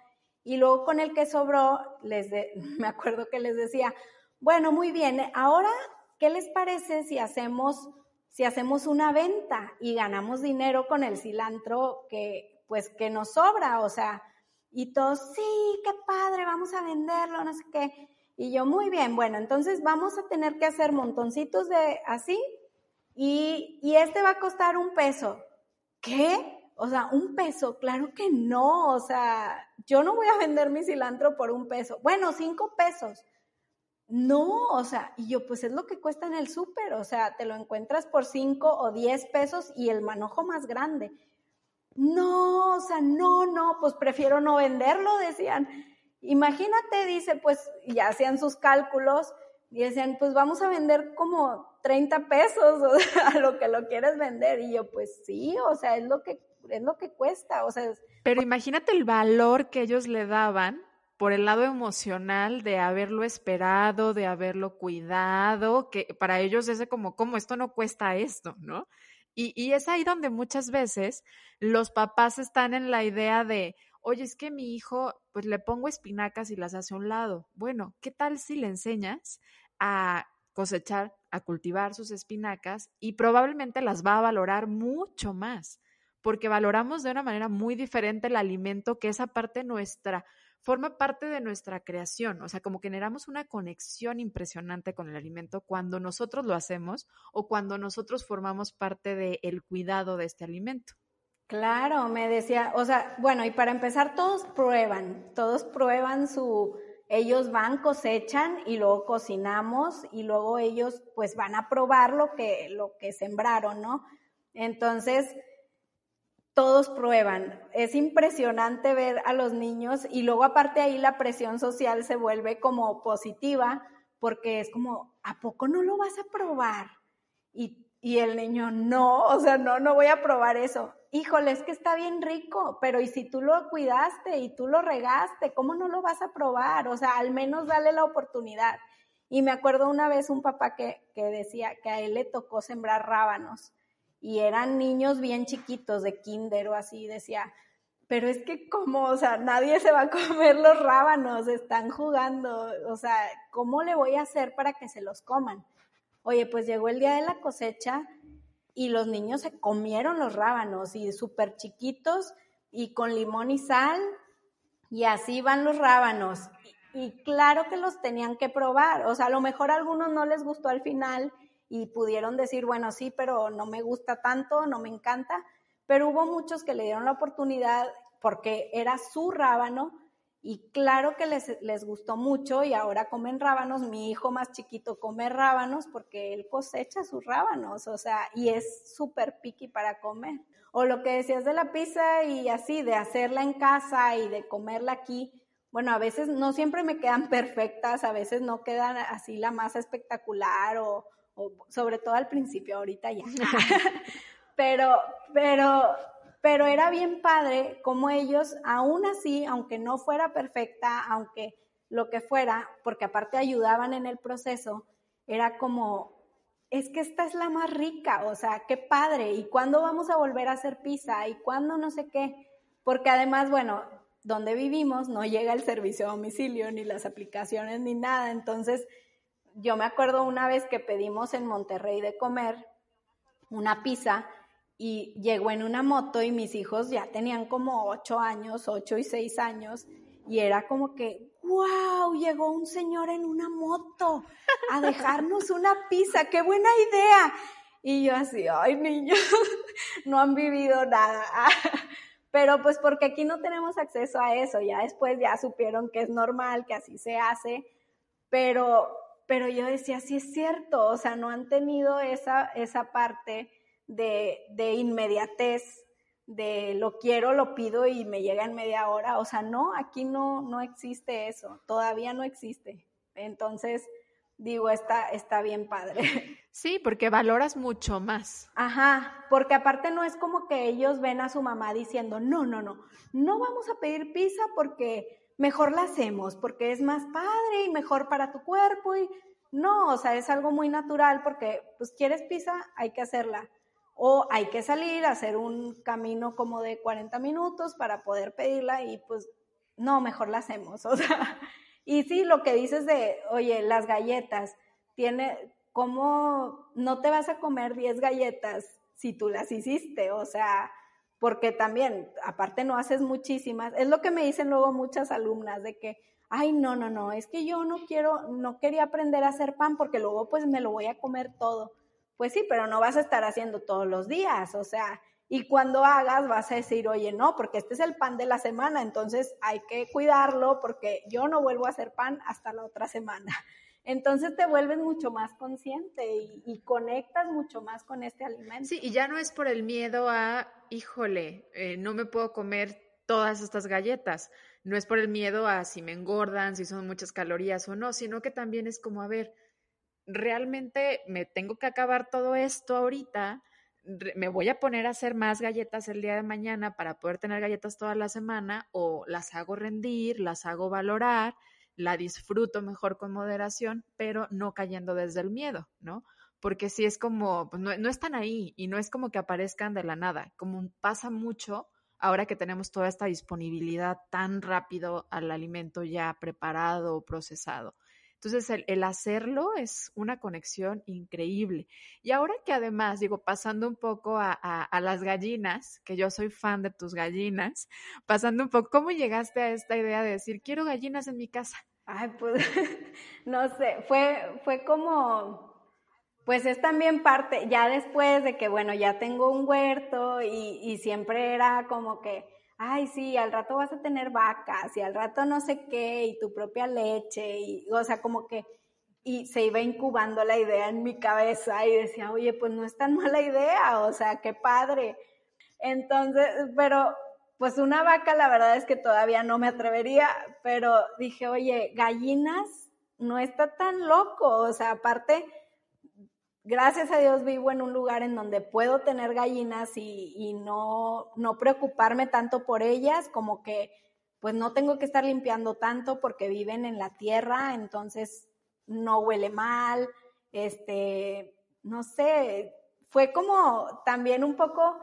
Y luego con el que sobró, les me acuerdo que les decía, bueno, muy bien, ahora, ¿qué les parece si hacemos, si hacemos una venta y ganamos dinero con el cilantro que, pues, que nos sobra? O sea, y todos, sí, qué padre, vamos a venderlo, no sé qué. Y yo, muy bien, bueno, entonces vamos a tener que hacer montoncitos de así y, y este va a costar un peso. ¿Qué? O sea, un peso, claro que no, o sea, yo no voy a vender mi cilantro por un peso. Bueno, cinco pesos. No, o sea, y yo, pues es lo que cuesta en el súper, o sea, te lo encuentras por cinco o diez pesos y el manojo más grande. No, o sea, no, no, pues prefiero no venderlo, decían. Imagínate, dice, pues ya hacían sus cálculos y decían, pues vamos a vender como 30 pesos a lo que lo quieres vender. Y yo, pues sí, o sea, es lo que, es lo que cuesta. O sea, Pero imagínate el valor que ellos le daban por el lado emocional de haberlo esperado, de haberlo cuidado, que para ellos es como, como esto no cuesta esto, ¿no? Y, y es ahí donde muchas veces los papás están en la idea de, oye, es que mi hijo, pues le pongo espinacas y las hace a un lado. Bueno, ¿qué tal si le enseñas a cosechar, a cultivar sus espinacas y probablemente las va a valorar mucho más? Porque valoramos de una manera muy diferente el alimento que esa parte nuestra, forma parte de nuestra creación, o sea, como generamos una conexión impresionante con el alimento cuando nosotros lo hacemos o cuando nosotros formamos parte del cuidado de este alimento. Claro, me decía, o sea, bueno, y para empezar, todos prueban, todos prueban su, ellos van, cosechan y luego cocinamos y luego ellos pues van a probar lo que, lo que sembraron, ¿no? Entonces, todos prueban. Es impresionante ver a los niños y luego aparte ahí la presión social se vuelve como positiva porque es como, ¿a poco no lo vas a probar? Y, y el niño, no, o sea, no, no voy a probar eso híjole, es que está bien rico, pero ¿y si tú lo cuidaste y tú lo regaste, cómo no lo vas a probar? O sea, al menos dale la oportunidad. Y me acuerdo una vez un papá que, que decía que a él le tocó sembrar rábanos y eran niños bien chiquitos de kinder o así, decía, pero es que como, o sea, nadie se va a comer los rábanos, están jugando, o sea, ¿cómo le voy a hacer para que se los coman? Oye, pues llegó el día de la cosecha y los niños se comieron los rábanos y súper chiquitos y con limón y sal y así van los rábanos. Y, claro que los tenían que probar, o sea, a lo mejor a algunos no les gustó al final y pudieron decir, bueno, sí, pero no me gusta tanto, no me encanta, pero hubo muchos que le dieron la oportunidad porque era su rábano y claro que les, les, gustó mucho y ahora comen rábanos. Mi hijo más chiquito come rábanos porque él cosecha sus rábanos, o sea, y es súper picky para comer. O lo que decías de la pizza y así, de hacerla en casa y de comerla aquí. Bueno, a veces no siempre me quedan perfectas, a veces no quedan así la más espectacular o, o sobre todo al principio, ahorita ya. pero, pero pero era bien padre como ellos, aún así, aunque no fuera perfecta, aunque lo que fuera, porque aparte ayudaban en el proceso, era como, es que esta es la más rica, o sea, qué padre, y cuándo vamos a volver a hacer pizza, y cuándo no sé qué, porque además, bueno, donde vivimos no llega el servicio a domicilio, ni las aplicaciones, ni nada, entonces yo me acuerdo una vez que pedimos en Monterrey de comer una pizza, y llegó en una moto y mis hijos ya tenían como ocho años, ocho y seis años, y era como que, wow, llegó un señor en una moto a dejarnos una pizza, qué buena idea. Y yo así, ay niños, no han vivido nada. Pero pues porque aquí no tenemos acceso a eso, ya después ya supieron que es normal, que así se hace, pero, pero yo decía, sí es cierto, o sea, no han tenido esa, esa parte de, de inmediatez, de lo quiero, lo pido y me llega en media hora. O sea, no, aquí no, no existe eso, todavía no existe. Entonces, digo, está, está bien padre. Sí, porque valoras mucho más. Ajá, porque aparte no es como que ellos ven a su mamá diciendo, no, no, no, no vamos a pedir pizza porque mejor la hacemos, porque es más padre y mejor para tu cuerpo y no, o sea, es algo muy natural porque pues quieres pizza, hay que hacerla o hay que salir a hacer un camino como de 40 minutos para poder pedirla y pues no, mejor la hacemos, o sea, y sí, lo que dices de, oye, las galletas, tiene, ¿cómo no te vas a comer 10 galletas si tú las hiciste? O sea, porque también, aparte no haces muchísimas, es lo que me dicen luego muchas alumnas de que, ay, no, no, no, es que yo no quiero, no quería aprender a hacer pan porque luego pues me lo voy a comer todo. Pues sí, pero no vas a estar haciendo todos los días, o sea, y cuando hagas vas a decir, oye, no, porque este es el pan de la semana, entonces hay que cuidarlo porque yo no vuelvo a hacer pan hasta la otra semana. Entonces te vuelves mucho más consciente y, conectas mucho más con este alimento. Sí, y ya no es por el miedo a, híjole, eh, no me puedo comer todas estas galletas. No es por el miedo a si me engordan, si son muchas calorías o no, sino que también es como, a ver, realmente me tengo que acabar todo esto ahorita, me voy a poner a hacer más galletas el día de mañana para poder tener galletas toda la semana o las hago rendir, las hago valorar, la disfruto mejor con moderación, pero no cayendo desde el miedo, ¿no? Porque si es como, pues no, no están ahí y no es como que aparezcan de la nada, como pasa mucho ahora que tenemos toda esta disponibilidad tan rápido al alimento ya preparado o procesado. Entonces, el, hacerlo es una conexión increíble. Y ahora que además, digo, pasando un poco a, las gallinas, que yo soy fan de tus gallinas, pasando un poco, ¿cómo llegaste a esta idea de decir, quiero gallinas en mi casa? Ay, pues, no sé, fue, fue como, pues es también parte, ya después de que, bueno, ya tengo un huerto y siempre era como que, ay, sí, al rato vas a tener vacas y al rato no sé qué y tu propia leche y, o sea, como que, y se iba incubando la idea en mi cabeza y decía, oye, pues no es tan mala idea, o sea, qué padre. Entonces, pero pues una vaca la verdad es que todavía no me atrevería, pero dije, oye, gallinas no está tan loco, o sea, aparte gracias a Dios vivo en un lugar en donde puedo tener gallinas y, no, no, preocuparme tanto por ellas, como que pues no tengo que estar limpiando tanto porque viven en la tierra, entonces no huele mal, este, no sé, fue como también un poco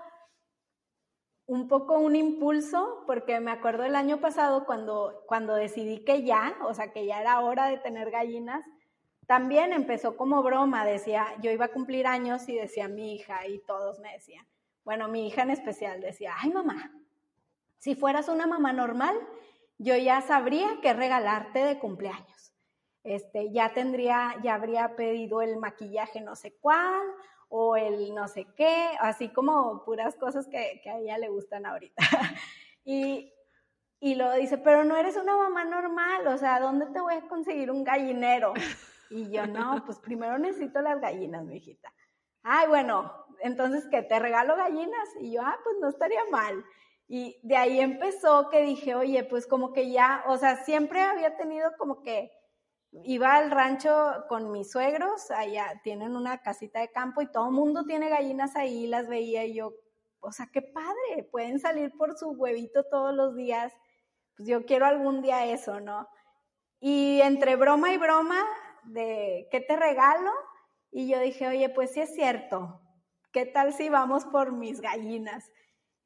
un poco un impulso, porque me acuerdo el año pasado cuando, cuando decidí que ya, o sea, que ya era hora de tener gallinas, también empezó como broma, decía, yo iba a cumplir años y decía mi hija y todos me decían, bueno, mi hija en especial decía, ay mamá, si fueras una mamá normal, yo ya sabría qué regalarte de cumpleaños. Este, ya tendría, ya habría pedido el maquillaje no sé cuál o el no sé qué, así como puras cosas que, a ella le gustan ahorita. y, y luego dice, pero no eres una mamá normal, o sea, ¿dónde te voy a conseguir un gallinero? Y yo, no, pues primero necesito las gallinas, mi hijita. Ay, bueno, entonces, ¿qué? ¿Te regalo gallinas? Y yo, ah, pues no estaría mal. Y de ahí empezó que dije, oye, pues como que ya, o sea, siempre había tenido como que iba al rancho con mis suegros, allá tienen una casita de campo y todo el mundo tiene gallinas ahí, las veía y yo, o sea, qué padre, pueden salir por su huevito todos los días, pues yo quiero algún día eso, ¿no? Y entre broma y broma, de ¿qué te regalo? Y yo dije, oye, pues sí es cierto, ¿qué tal si vamos por mis gallinas?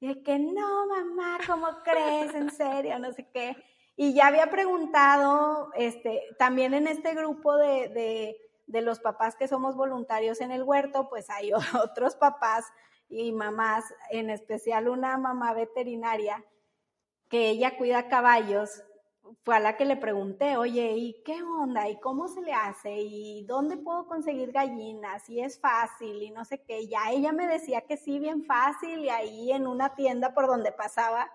Y dije, que no, mamá, ¿cómo crees? En serio, no sé qué. Y ya había preguntado, este, también en este grupo de, de, de los papás que somos voluntarios en el huerto, pues hay otros papás y mamás, en especial una mamá veterinaria, que ella cuida caballos fue a la que le pregunté, oye, ¿y qué onda? ¿Y cómo se le hace? ¿Y dónde puedo conseguir gallinas? ¿Y es fácil? Y no sé qué. Ya ella me decía que sí, bien fácil. Y ahí en una tienda por donde pasaba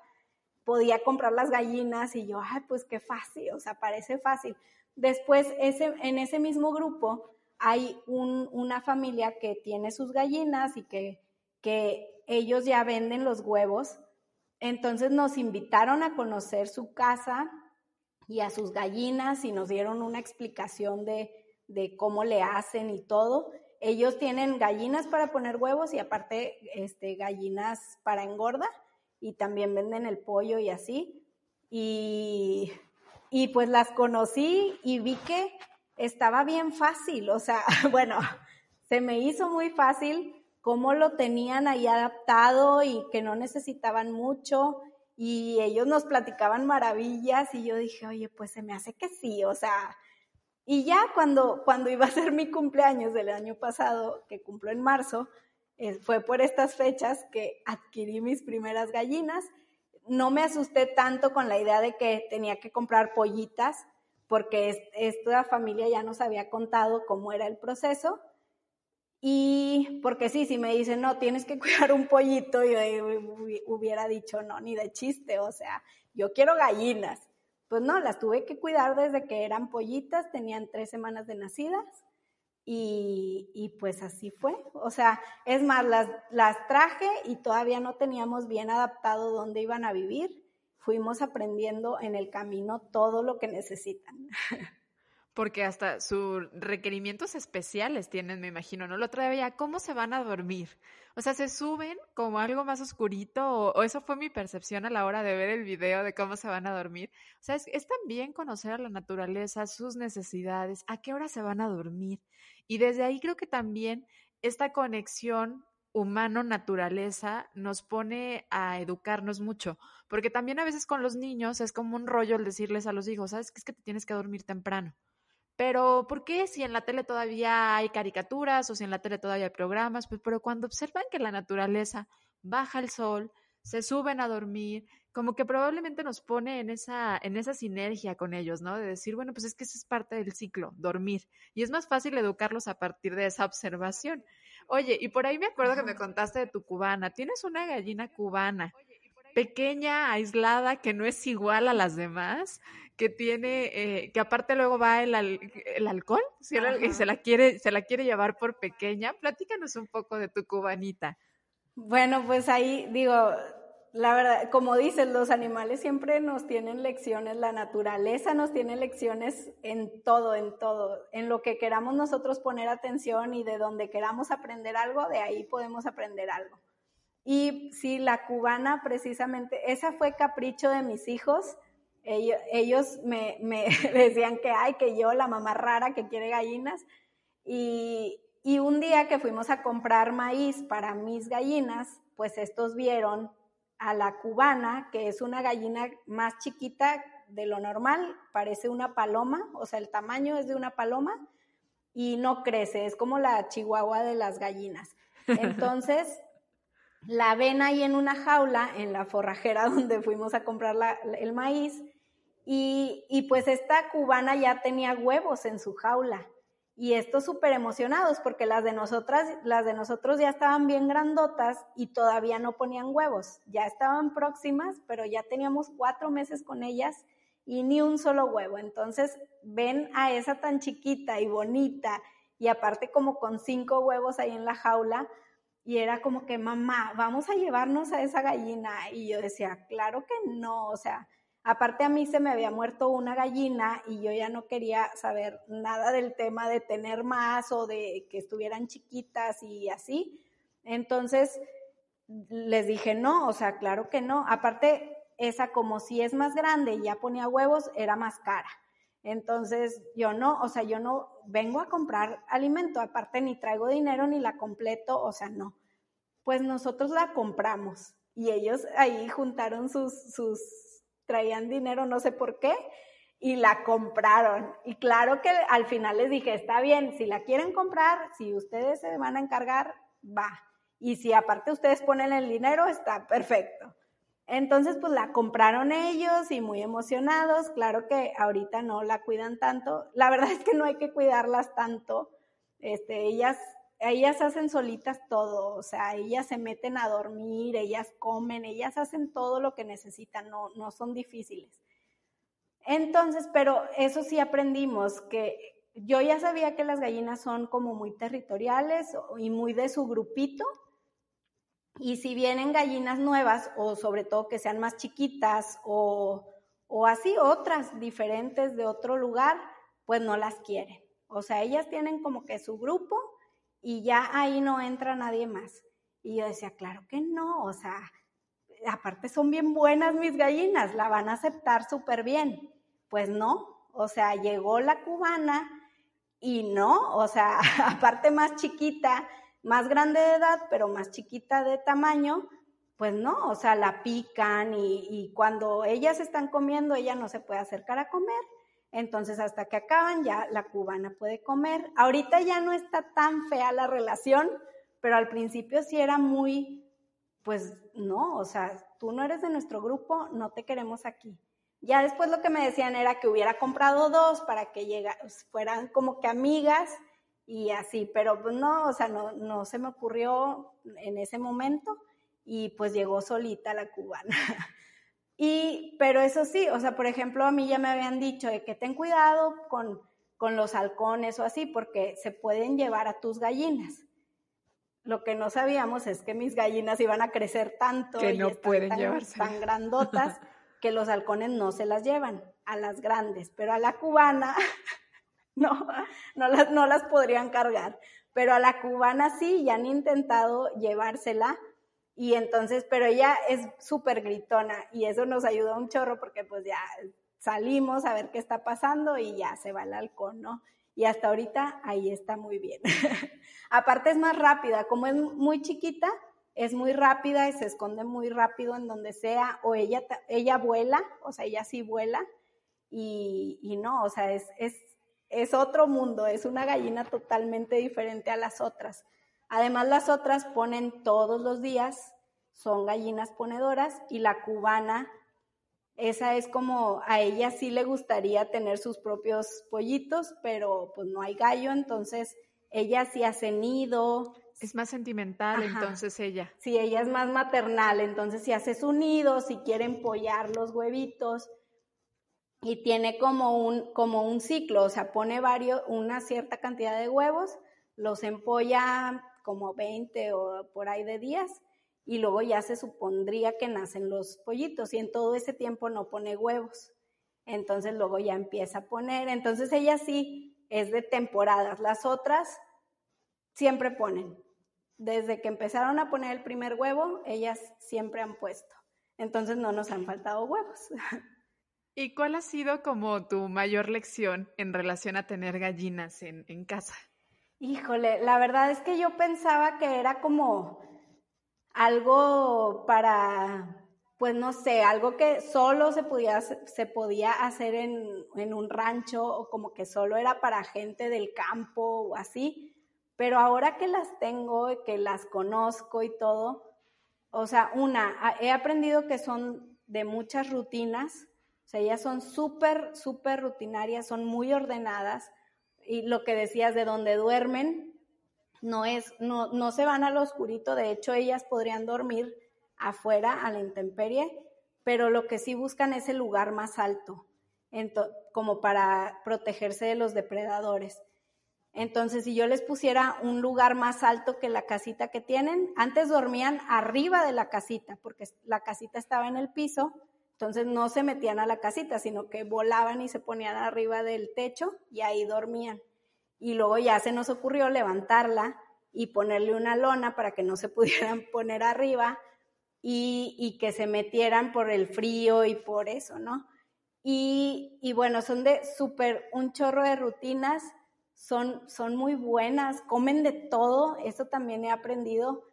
podía comprar las gallinas. Y yo, ay, pues qué fácil, o sea, parece fácil. Después, ese, en ese mismo grupo hay un, una familia que tiene sus gallinas y que, que ellos ya venden los huevos. Entonces nos invitaron a conocer su casa y a sus gallinas y nos dieron una explicación de, de cómo le hacen y todo. Ellos tienen gallinas para poner huevos y aparte este, gallinas para engorda y también venden el pollo y así. Y, y pues las conocí y vi que estaba bien fácil, o sea, bueno, se me hizo muy fácil cómo lo tenían ahí adaptado y que no necesitaban mucho y ellos nos platicaban maravillas y yo dije, oye, pues se me hace que sí, o sea, y ya cuando, cuando iba a ser mi cumpleaños del año pasado, que cumplo en marzo, eh, fue por estas fechas que adquirí mis primeras gallinas. No me asusté tanto con la idea de que tenía que comprar pollitas, porque esta familia ya nos había contado cómo era el proceso. Y porque sí, si me dicen, no, tienes que cuidar un pollito, yo hubiera dicho, no, ni de chiste, o sea, yo quiero gallinas. Pues no, las tuve que cuidar desde que eran pollitas, tenían tres semanas de nacidas y, y pues así fue. O sea, es más, las, las traje y todavía no teníamos bien adaptado dónde iban a vivir fuimos aprendiendo en el camino todo lo que necesitan. Porque hasta sus requerimientos especiales tienen, me imagino, ¿no? Lo otra vez ¿cómo se van a dormir? O sea, se suben como algo más oscurito, o, eso fue mi percepción a la hora de ver el video de cómo se van a dormir. O sea, es, también conocer a la naturaleza, sus necesidades, a qué hora se van a dormir. Y desde ahí creo que también esta conexión humano-naturaleza nos pone a educarnos mucho, porque también a veces con los niños es como un rollo el decirles a los hijos, ¿sabes qué es que te tienes que dormir temprano? Pero, ¿por qué si en la tele todavía hay caricaturas o si en la tele todavía hay programas? Pues, pero cuando observan que la naturaleza baja el sol, se suben a dormir, como que probablemente nos pone en esa, en esa sinergia con ellos, ¿no? De decir, bueno, pues es que eso es parte del ciclo, dormir. Y es más fácil educarlos a partir de esa observación. Oye, y por ahí me acuerdo que me contaste de tu cubana. Tienes una gallina cubana, pequeña, aislada, que no es igual a las demás que tiene, eh, que aparte luego va el, el alcohol, y se la quiere, se la quiere llevar por pequeña. Platícanos un poco de tu cubanita. Bueno, pues ahí digo, la verdad, como dices, los animales siempre nos tienen lecciones, la naturaleza nos tiene lecciones en todo, en todo, en lo que queramos nosotros poner atención y de donde queramos aprender algo, de ahí podemos aprender algo. Y sí, la cubana precisamente, esa fue capricho de mis hijos ellos, me, decían que hay, que yo, la mamá rara que quiere gallinas. Y, y un día que fuimos a comprar maíz para mis gallinas, pues estos vieron a la cubana, que es una gallina más chiquita de lo normal, parece una paloma, o sea, el tamaño es de una paloma y no crece, es como la chihuahua de las gallinas. Entonces, la ven ahí en una jaula, en la forrajera donde fuimos a comprar el maíz, y, pues esta cubana ya tenía huevos en su jaula. Y estos súper emocionados porque las de nosotras, las de nosotros ya estaban bien grandotas y todavía no ponían huevos. Ya estaban próximas, pero ya teníamos cuatro meses con ellas y ni un solo huevo. Entonces ven a esa tan chiquita y bonita y aparte como con cinco huevos ahí en la jaula y era como que mamá, vamos a llevarnos a esa gallina. Y yo decía, claro que no, o sea, Aparte a mí se me había muerto una gallina y yo ya no quería saber nada del tema de tener más o de que estuvieran chiquitas y así. Entonces les dije, no, o sea, claro que no. Aparte, esa como si es más grande y ya ponía huevos, era más cara. Entonces yo no, o sea, yo no vengo a comprar alimento, aparte ni traigo dinero ni la completo, o sea, no. Pues nosotros la compramos y ellos ahí juntaron sus, sus traían dinero, no sé por qué, y la compraron. Y claro que al final les dije, está bien, si la quieren comprar, si ustedes se van a encargar, va. Y si aparte ustedes ponen el dinero, está perfecto. Entonces, pues la compraron ellos y muy emocionados. Claro que ahorita no la cuidan tanto. La verdad es que no hay que cuidarlas tanto. Este, ellas ellas hacen solitas todo, o sea, ellas se meten a dormir, ellas comen, ellas hacen todo lo que necesitan, no, no son difíciles. Entonces, pero eso sí aprendimos, que yo ya sabía que las gallinas son como muy territoriales y muy de su grupito, y si vienen gallinas nuevas, o sobre todo que sean más chiquitas, o, o así otras diferentes de otro lugar, pues no las quieren. O sea, ellas tienen como que su grupo y ya ahí no entra nadie más. Y yo decía, claro que no, o sea, aparte son bien buenas mis gallinas, la van a aceptar súper bien. Pues no, o sea, llegó la cubana y no, o sea, aparte más chiquita, más grande de edad, pero más chiquita de tamaño, pues no, o sea, la pican y, cuando ellas están comiendo, ella no se puede acercar a comer entonces, hasta que acaban, ya la cubana puede comer. Ahorita ya no está tan fea la relación, pero al principio sí era muy, pues no, o sea, tú no eres de nuestro grupo, no te queremos aquí. Ya después lo que me decían era que hubiera comprado dos para que llega, fueran como que amigas y así, pero pues no, o sea, no, no se me ocurrió en ese momento y pues llegó solita la cubana. Y, pero eso sí, o sea, por ejemplo, a mí ya me habían dicho de que ten cuidado con, con los halcones o así, porque se pueden llevar a tus gallinas. Lo que no sabíamos es que mis gallinas iban a crecer tanto que no pueden tan, llevarse. tan grandotas que los halcones no se las llevan, a las grandes, pero a la cubana no, no las, no las podrían cargar. Pero a la cubana sí, ya han intentado llevársela y entonces, pero ella es súper gritona y eso nos ayuda un chorro porque pues ya salimos a ver qué está pasando y ya se va el halcón, ¿no? Y hasta ahorita ahí está muy bien. Aparte es más rápida, como es muy chiquita, es muy rápida y se esconde muy rápido en donde sea, o ella, ella vuela, o sea, ella sí vuela, y, y no, o sea, es, es, es otro mundo, es una gallina totalmente diferente a las otras. Además, las otras ponen todos los días, son gallinas ponedoras, y la cubana, esa es como, a ella sí le gustaría tener sus propios pollitos, pero pues no hay gallo, entonces ella sí hace nido, es más sentimental entonces ella. Sí, ella es más maternal, entonces si hace su nido, si quiere empollar los huevitos y tiene como un, como un ciclo, o sea, pone varios, una cierta cantidad de huevos, los empolla como 20 o por ahí de días y luego ya se supondría que nacen los pollitos y en todo ese tiempo no pone huevos. Entonces luego ya empieza a poner, entonces ella sí es de temporadas, las otras siempre ponen, desde que empezaron a poner el primer huevo, ellas siempre han puesto. Entonces no nos han faltado huevos. ¿Y cuál ha sido como tu mayor lección en relación a tener gallinas en, en casa? Híjole, la verdad es que yo pensaba que era como algo para, pues no sé, algo que solo se podía, se podía hacer en, en un rancho o como que solo era para gente del campo o así. Pero ahora que las tengo, que las conozco y todo, o sea, una, he aprendido que son de muchas rutinas, o sea, ellas son súper, súper rutinarias, son muy ordenadas, y lo que decías de donde duermen, no es, no, no se van al oscurito, de hecho ellas podrían dormir afuera a la intemperie, pero lo que sí buscan es el lugar más alto, como para protegerse de los depredadores. Entonces, si yo les pusiera un lugar más alto que la casita que tienen, antes dormían arriba de la casita, porque la casita estaba en el piso, entonces no se metían a la casita, sino que volaban y se ponían arriba del techo y ahí dormían. Y luego ya se nos ocurrió levantarla y ponerle una lona para que no se pudieran poner arriba y, que se metieran por el frío y por eso, ¿no? Y, y bueno, son de súper un chorro de rutinas son, son muy buenas, comen de todo, eso también he aprendido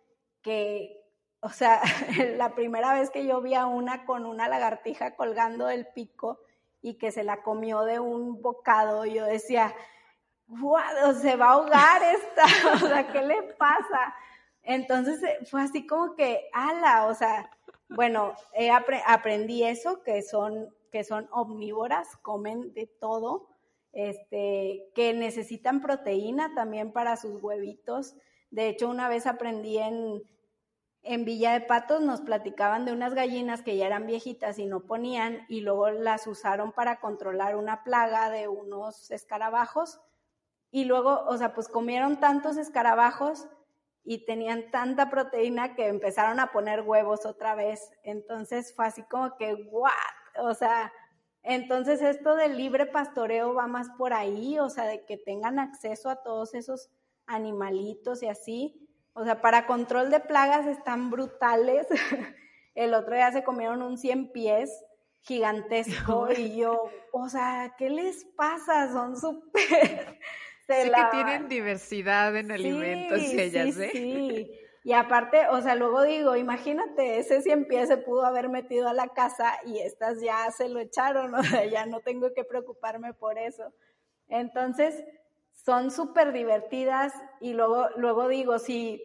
que, o sea, la primera vez que yo vi a una con una lagartija colgando del pico y que se la comió de un bocado, yo decía, wow, se va a ahogar esta, o sea, ¿qué le pasa? Entonces eh, fue así como que, ala, o sea, bueno, aprendí eso, que son, que son omnívoras, comen de todo este, que necesitan proteína también para sus huevitos. De hecho, una vez aprendí en, en Villa de Patos, nos platicaban de unas gallinas que ya eran viejitas y no ponían, y luego las usaron para controlar una plaga de unos escarabajos. Y luego, o sea, pues comieron tantos escarabajos y tenían tanta proteína que empezaron a poner huevos otra vez. Entonces fue así como que, ¿what? O sea, entonces, esto del libre pastoreo va más por ahí, o sea, de que tengan acceso a todos esos animalitos y así. O sea, para control de plagas están brutales. El otro día se comieron un cien pies gigantesco y yo, o sea, ¿qué les pasa? Son súper... Sí que tienen diversidad en alimentos ellas, sí, ¿eh? Sí, y aparte, o sea, luego digo, imagínate, ese cien pies se pudo haber metido a la casa y estas ya se lo echaron, o sea, ya no tengo que preocuparme por eso. Entonces, son súper divertidas y luego, luego digo, si,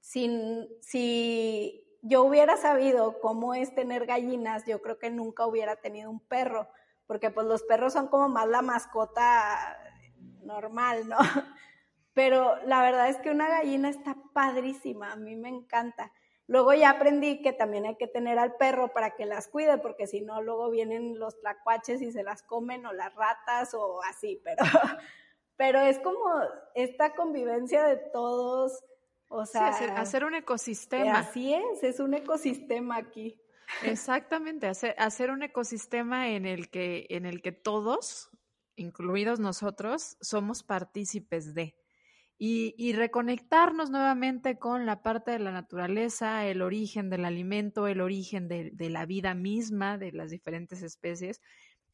si, si yo hubiera sabido cómo es tener gallinas, yo creo que nunca hubiera tenido un perro, porque pues los perros son como más la mascota normal, ¿no? pero la verdad es que una gallina está padrísima, a mí me encanta. Luego ya aprendí que también hay que tener al perro para que las cuide, porque si no, luego vienen los tlacuaches y se las comen o las ratas o así, pero, pero es como esta convivencia de todos, o sea... hacer, un ecosistema. Así es, es un ecosistema aquí. Exactamente, hacer, hacer un ecosistema en el que, en el que todos, incluidos nosotros, somos partícipes de. Y, reconectarnos nuevamente con la parte de la naturaleza, el origen del alimento, el origen de, de, la vida misma, de las diferentes especies,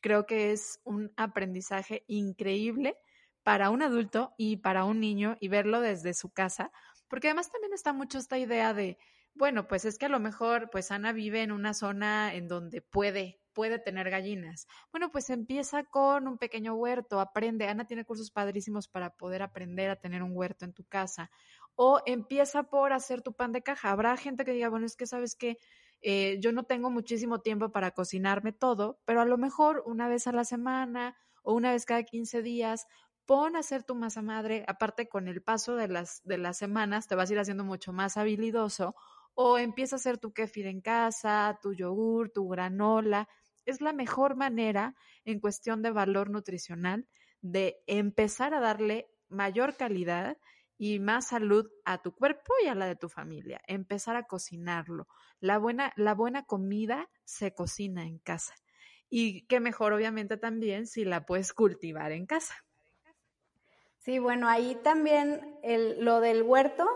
creo que es un aprendizaje increíble para un adulto y para un niño y verlo desde su casa, porque además también está mucho esta idea de, bueno, pues es que a lo mejor, pues Ana vive en una zona en donde puede, puede tener gallinas. Bueno, pues empieza con un pequeño huerto, aprende. Ana tiene cursos padrísimos para poder aprender a tener un huerto en tu casa. O empieza por hacer tu pan de caja. Habrá gente que diga, bueno, es que sabes que eh, yo no tengo muchísimo tiempo para cocinarme todo, pero a lo mejor una vez a la semana o una vez cada 15 días pon a hacer tu masa madre, aparte con el paso de las, de las semanas te vas a ir haciendo mucho más habilidoso o empieza a hacer tu kefir en casa, tu yogur, tu granola. Es la mejor manera en cuestión de valor nutricional de empezar a darle mayor calidad y más salud a tu cuerpo y a la de tu familia. Empezar a cocinarlo. La buena, la buena comida se cocina en casa. Y qué mejor, obviamente, también si la puedes cultivar en casa. Sí, bueno, ahí también el, lo del huerto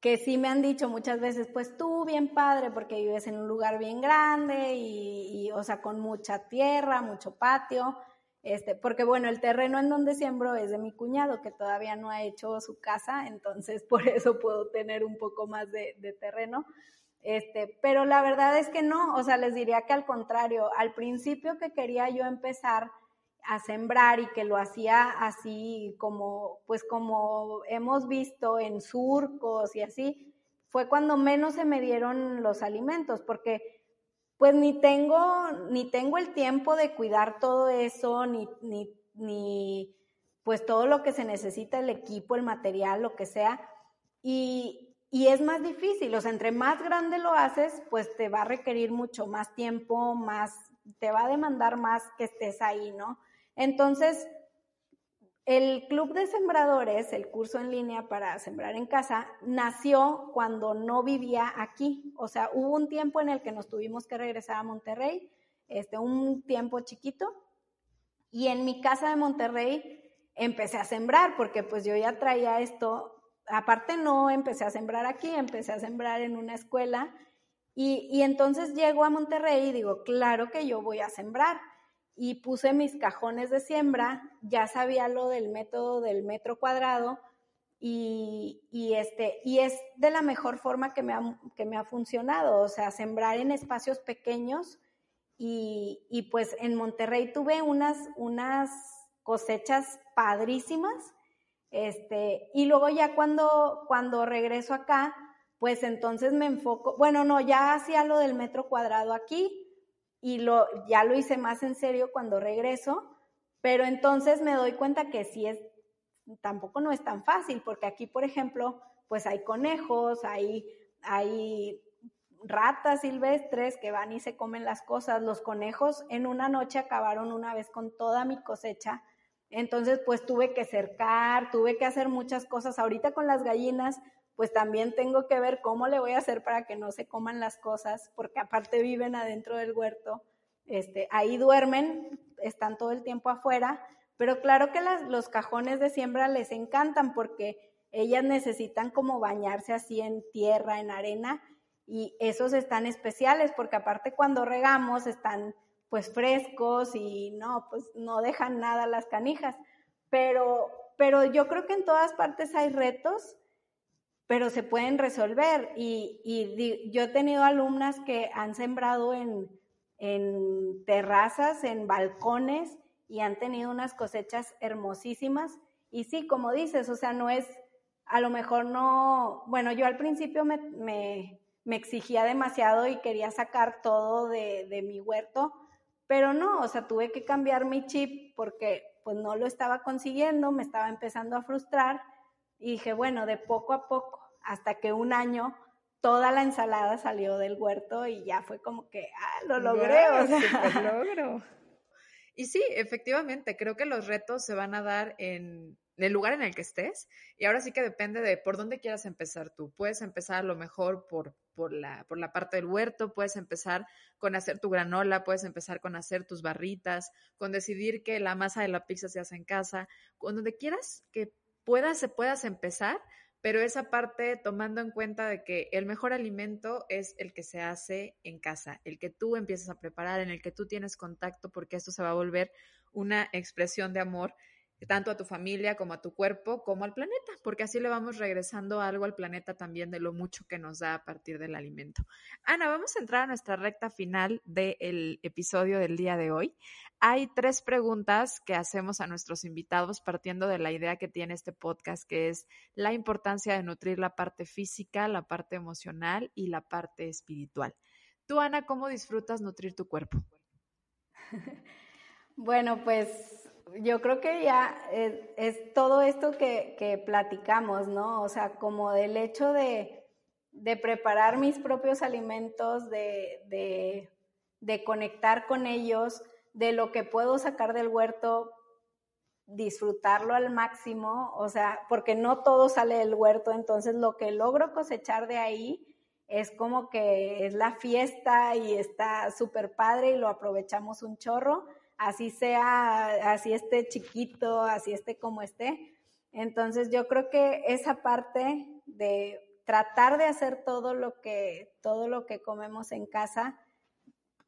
que sí me han dicho muchas veces, pues tú bien padre porque vives en un lugar bien grande y, o sea, con mucha tierra, mucho patio, este, porque bueno, el terreno en donde siembro es de mi cuñado que todavía no ha hecho su casa, entonces por eso puedo tener un poco más de, de terreno. Este, pero la verdad es que no, o sea, les diría que al contrario, al principio que quería yo empezar a sembrar y que lo hacía así como, pues como hemos visto en surcos y así, fue cuando menos se me dieron los alimentos, porque pues ni tengo, ni tengo el tiempo de cuidar todo eso, ni, ni, ni pues todo lo que se necesita, el equipo, el material, lo que sea, y, y es más difícil, o sea, entre más grande lo haces, pues te va a requerir mucho más tiempo, más, te va a demandar más que estés ahí, ¿no? Entonces, el Club de Sembradores, el curso en línea para sembrar en casa, nació cuando no vivía aquí. O sea, hubo un tiempo en el que nos tuvimos que regresar a Monterrey, este, un tiempo chiquito, y en mi casa de Monterrey empecé a sembrar, porque pues yo ya traía esto, aparte no empecé a sembrar aquí, empecé a sembrar en una escuela, y, y entonces llego a Monterrey y digo, claro que yo voy a sembrar y puse mis cajones de siembra, ya sabía lo del método del metro cuadrado y, este, y es de la mejor forma que me, ha, que me ha funcionado, o sea, sembrar en espacios pequeños y, y pues en Monterrey tuve unas, unas cosechas padrísimas, este, y luego ya cuando, cuando regreso acá, pues entonces me enfoco, bueno, no, ya hacía lo del metro cuadrado aquí, y lo, ya lo hice más en serio cuando regreso, pero entonces me doy cuenta que sí es, tampoco no es tan fácil, porque aquí, por ejemplo, pues hay conejos, hay, hay ratas silvestres que van y se comen las cosas. Los conejos en una noche acabaron una vez con toda mi cosecha. Entonces, pues tuve que cercar, tuve que hacer muchas cosas. Ahorita con las gallinas, pues también tengo que ver cómo le voy a hacer para que no se coman las cosas, porque aparte viven adentro del huerto, este, ahí duermen, están todo el tiempo afuera, pero claro que los cajones de siembra les encantan porque ellas necesitan como bañarse así en tierra, en arena, y esos están especiales porque aparte cuando regamos están pues frescos y no, pues no dejan nada las canijas, pero, pero yo creo que en todas partes hay retos pero se pueden resolver. Y, yo he tenido alumnas que han sembrado en, terrazas, en balcones, y han tenido unas cosechas hermosísimas. Y sí, como dices, o sea, no es, a lo mejor no, bueno, yo al principio me, me, me exigía demasiado y quería sacar todo de, de, mi huerto, pero no, o sea, tuve que cambiar mi chip porque pues no lo estaba consiguiendo, me estaba empezando a frustrar y dije, bueno, de poco a poco, hasta que un año toda la ensalada salió del huerto y ya fue como que, ah, lo logré. o sea. logro. Y sí, efectivamente, creo que los retos se van a dar en el lugar en el que estés y ahora sí que depende de por dónde quieras empezar tú. Puedes empezar a lo mejor por, por la, por la parte del huerto, puedes empezar con hacer tu granola, puedes empezar con hacer tus barritas, con decidir que la masa de la pizza se hace en casa, con donde quieras que puedas, se puedas empezar, pero esa parte tomando en cuenta de que el mejor alimento es el que se hace en casa, el que tú empiezas a preparar, en el que tú tienes contacto, porque esto se va a volver una expresión de amor tanto a tu familia como a tu cuerpo, como al planeta, porque así le vamos regresando algo al planeta también de lo mucho que nos da a partir del alimento. Ana, vamos a entrar a nuestra recta final del episodio del día de hoy. Hay tres preguntas que hacemos a nuestros invitados partiendo de la idea que tiene este podcast, que es la importancia de nutrir la parte física, la parte emocional y la parte espiritual. Tú, Ana, ¿cómo disfrutas nutrir tu cuerpo? Bueno, pues yo creo que ya es, todo esto que, platicamos, ¿no? O sea, como del hecho de, preparar mis propios alimentos, de, conectar con ellos, de lo que puedo sacar del huerto, disfrutarlo al máximo, o sea, porque no todo sale del huerto, entonces lo que logro cosechar de ahí es como que es la fiesta y está súper padre y lo aprovechamos un chorro así sea, así esté chiquito, así esté como esté. Entonces yo creo que esa parte de tratar de hacer todo lo que, todo lo que comemos en casa,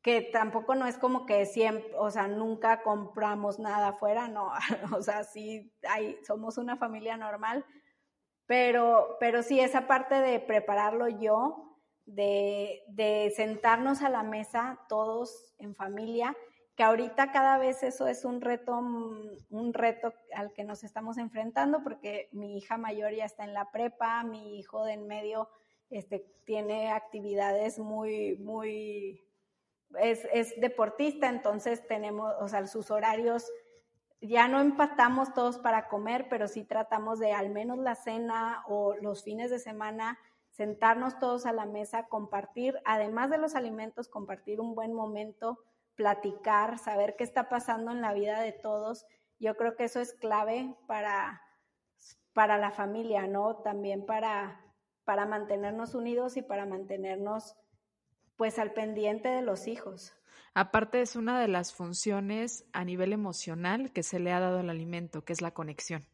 que tampoco no es como que siempre, o sea, nunca compramos nada afuera, no, o sea, sí hay, somos una familia normal, pero, pero sí esa parte de prepararlo yo, de, de sentarnos a la mesa todos en familia que ahorita cada vez eso es un reto, mm, un reto al que nos estamos enfrentando porque mi hija mayor ya está en la prepa, mi hijo de en medio este, tiene actividades muy, muy, es, es deportista, entonces tenemos, o sea, sus horarios ya no empatamos todos para comer, pero sí tratamos de al menos la cena o los fines de semana sentarnos todos a la mesa, compartir, además de los alimentos, compartir un buen momento platicar, saber qué está pasando en la vida de todos. Yo creo que eso es clave para, para la familia, ¿no? También para, para mantenernos unidos y para mantenernos pues al pendiente de los hijos. Aparte es una de las funciones a nivel emocional que se le ha dado al alimento, que es la conexión.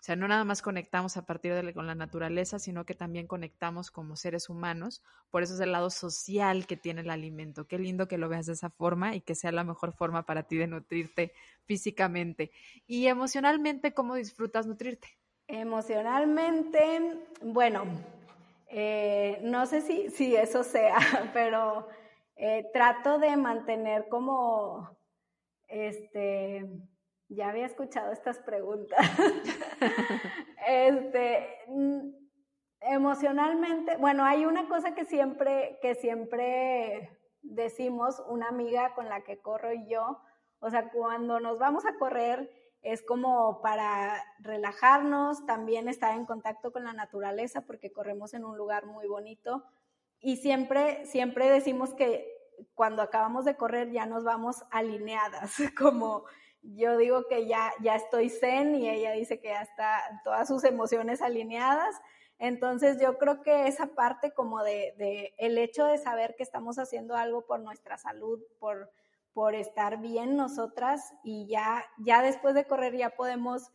O sea, no nada más conectamos a partir de con la naturaleza, sino que también conectamos como seres humanos. Por eso es el lado social que tiene el alimento. Qué lindo que lo veas de esa forma y que sea la mejor forma para ti de nutrirte físicamente. Y emocionalmente, ¿cómo disfrutas nutrirte? Emocionalmente, bueno, eh, no sé si, si eso sea, pero eh, trato de mantener como, este, ya había escuchado estas preguntas. este, mm, emocionalmente, bueno, hay una cosa que siempre, que siempre decimos, una amiga con la que corro y yo, o sea, cuando nos vamos a correr es como para relajarnos, también estar en contacto con la naturaleza porque corremos en un lugar muy bonito y siempre, siempre decimos que cuando acabamos de correr ya nos vamos alineadas, como yo digo que ya, ya estoy zen y ella dice que ya está todas sus emociones alineadas. Entonces yo creo que esa parte como de, de, el hecho de saber que estamos haciendo algo por nuestra salud, por, por estar bien nosotras y ya, ya después de correr ya podemos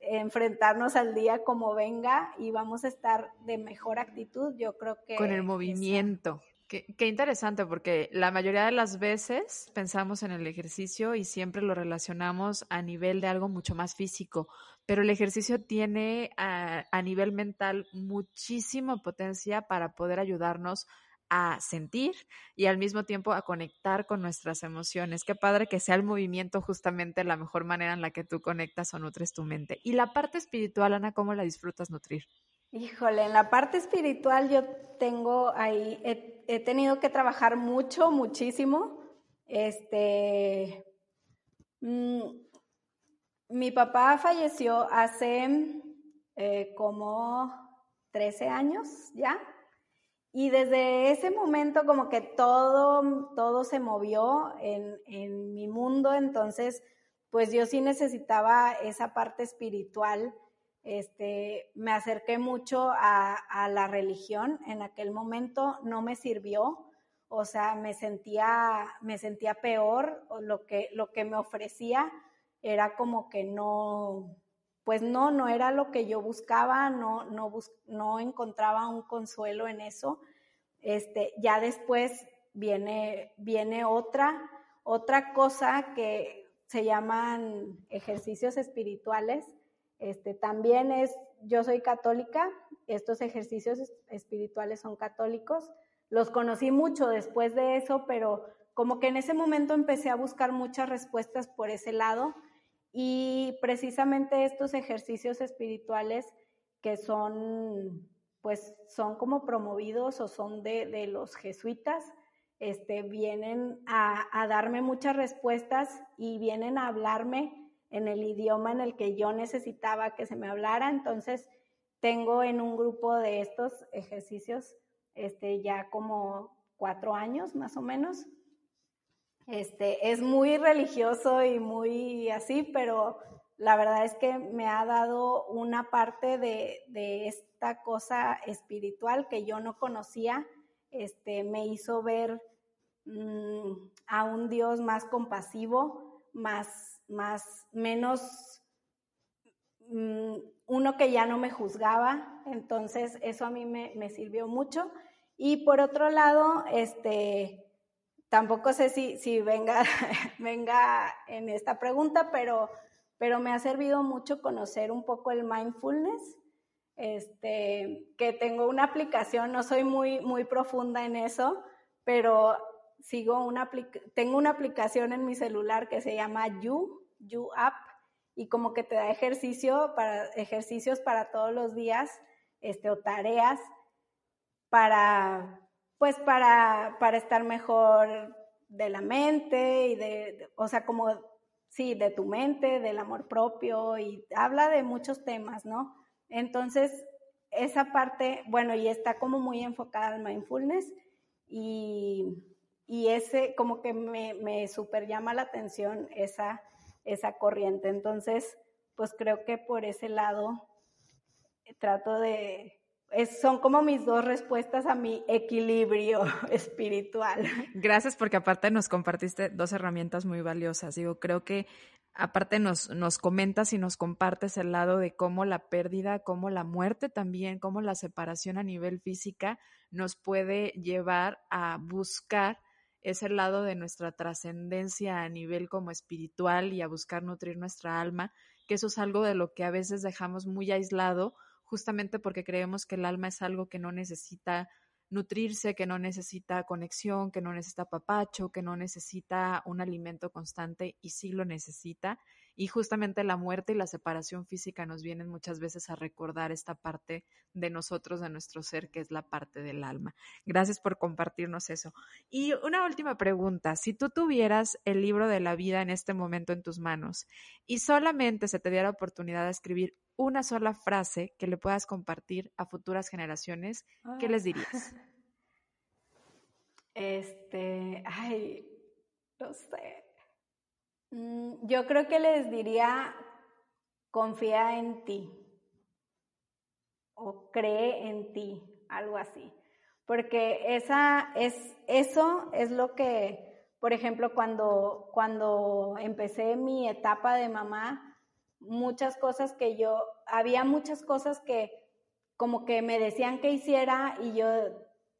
enfrentarnos al día como venga y vamos a estar de mejor actitud, yo creo que... Con el movimiento. Qué, interesante, porque la mayoría de las veces pensamos en el ejercicio y siempre lo relacionamos a nivel de algo mucho más físico, pero el ejercicio tiene a, a nivel mental muchísima potencia para poder ayudarnos a sentir y al mismo tiempo a conectar con nuestras emociones. Qué padre que sea el movimiento justamente la mejor manera en la que tú conectas o nutres tu mente. Y la parte espiritual, Ana, ¿cómo la disfrutas nutrir? Híjole, en la parte espiritual yo tengo ahí, he, tenido que trabajar mucho, muchísimo. Este, mm, mi papá falleció hace eh, como 13 años ya. Y desde ese momento como que todo, todo se movió en, en mi mundo, entonces pues yo sí necesitaba esa parte espiritual este, me acerqué mucho a, la religión. En aquel momento no me sirvió, o sea, me sentía, me sentía peor, lo que, lo que me ofrecía era como que no, pues no, no era lo que yo buscaba, no, no, no encontraba un consuelo en eso. Este, ya después viene, viene otra, otra cosa que se llaman ejercicios espirituales. Este, también es, yo soy católica, estos ejercicios espirituales son católicos. Los conocí mucho después de eso, pero como que en ese momento empecé a buscar muchas respuestas por ese lado y precisamente estos ejercicios espirituales que son, pues, son como promovidos o son de, de los jesuitas, este, vienen a, darme muchas respuestas y vienen a hablarme en el idioma en el que yo necesitaba que se me hablara. Entonces, tengo en un grupo de estos ejercicios este, ya como cuatro años más o menos. Este, es muy religioso y muy así, pero la verdad es que me ha dado una parte de, de esta cosa espiritual que yo no conocía este, me hizo ver mm, a un Dios más compasivo, más, más, menos, mm, uno que ya no me juzgaba, entonces eso a mí me, sirvió mucho. Y por otro lado, este, tampoco sé si, si venga, venga en esta pregunta, pero, pero me ha servido mucho conocer un poco el mindfulness este, que tengo una aplicación, no soy muy, muy profunda en eso, pero sigo una, tengo una aplicación en mi celular que se llama You, You App, y como que te da ejercicio para, ejercicios para todos los días, este, o tareas para, pues para, para estar mejor de la mente y de, o sea, como, sí, de tu mente, del amor propio, y habla de muchos temas, ¿no? Entonces, esa parte, bueno, y está como muy enfocada al mindfulness y, ese como que me, me super llama la atención esa, esa corriente. Entonces, pues creo que por ese lado trato de, son como mis dos respuestas a mi equilibrio espiritual. Gracias porque aparte nos compartiste dos herramientas muy valiosas. Digo, creo que aparte nos, nos comentas y nos compartes el lado de cómo la pérdida, cómo la muerte también, cómo la separación a nivel física nos puede llevar a buscar ese lado de nuestra trascendencia a nivel como espiritual y a buscar nutrir nuestra alma, que eso es algo de lo que a veces dejamos muy aislado justamente porque creemos que el alma es algo que no necesita nutrirse, que no necesita conexión, que no necesita papacho, que no necesita un alimento constante y sí lo necesita. Y justamente la muerte y la separación física nos vienen muchas veces a recordar esta parte de nosotros, de nuestro ser, que es la parte del alma. Gracias por compartirnos eso. Y una última pregunta, si tú tuvieras el libro de la vida en este momento en tus manos y solamente se te diera oportunidad de escribir una sola frase que le puedas compartir a futuras generaciones, ¿qué les dirías? Este, ay, no sé. Mm, yo creo que les diría, confía en ti o cree en ti, algo así. Porque esa es, eso es lo que, por ejemplo, cuando, cuando empecé mi etapa de mamá, muchas cosas que yo, había muchas cosas que como que me decían que hiciera y yo,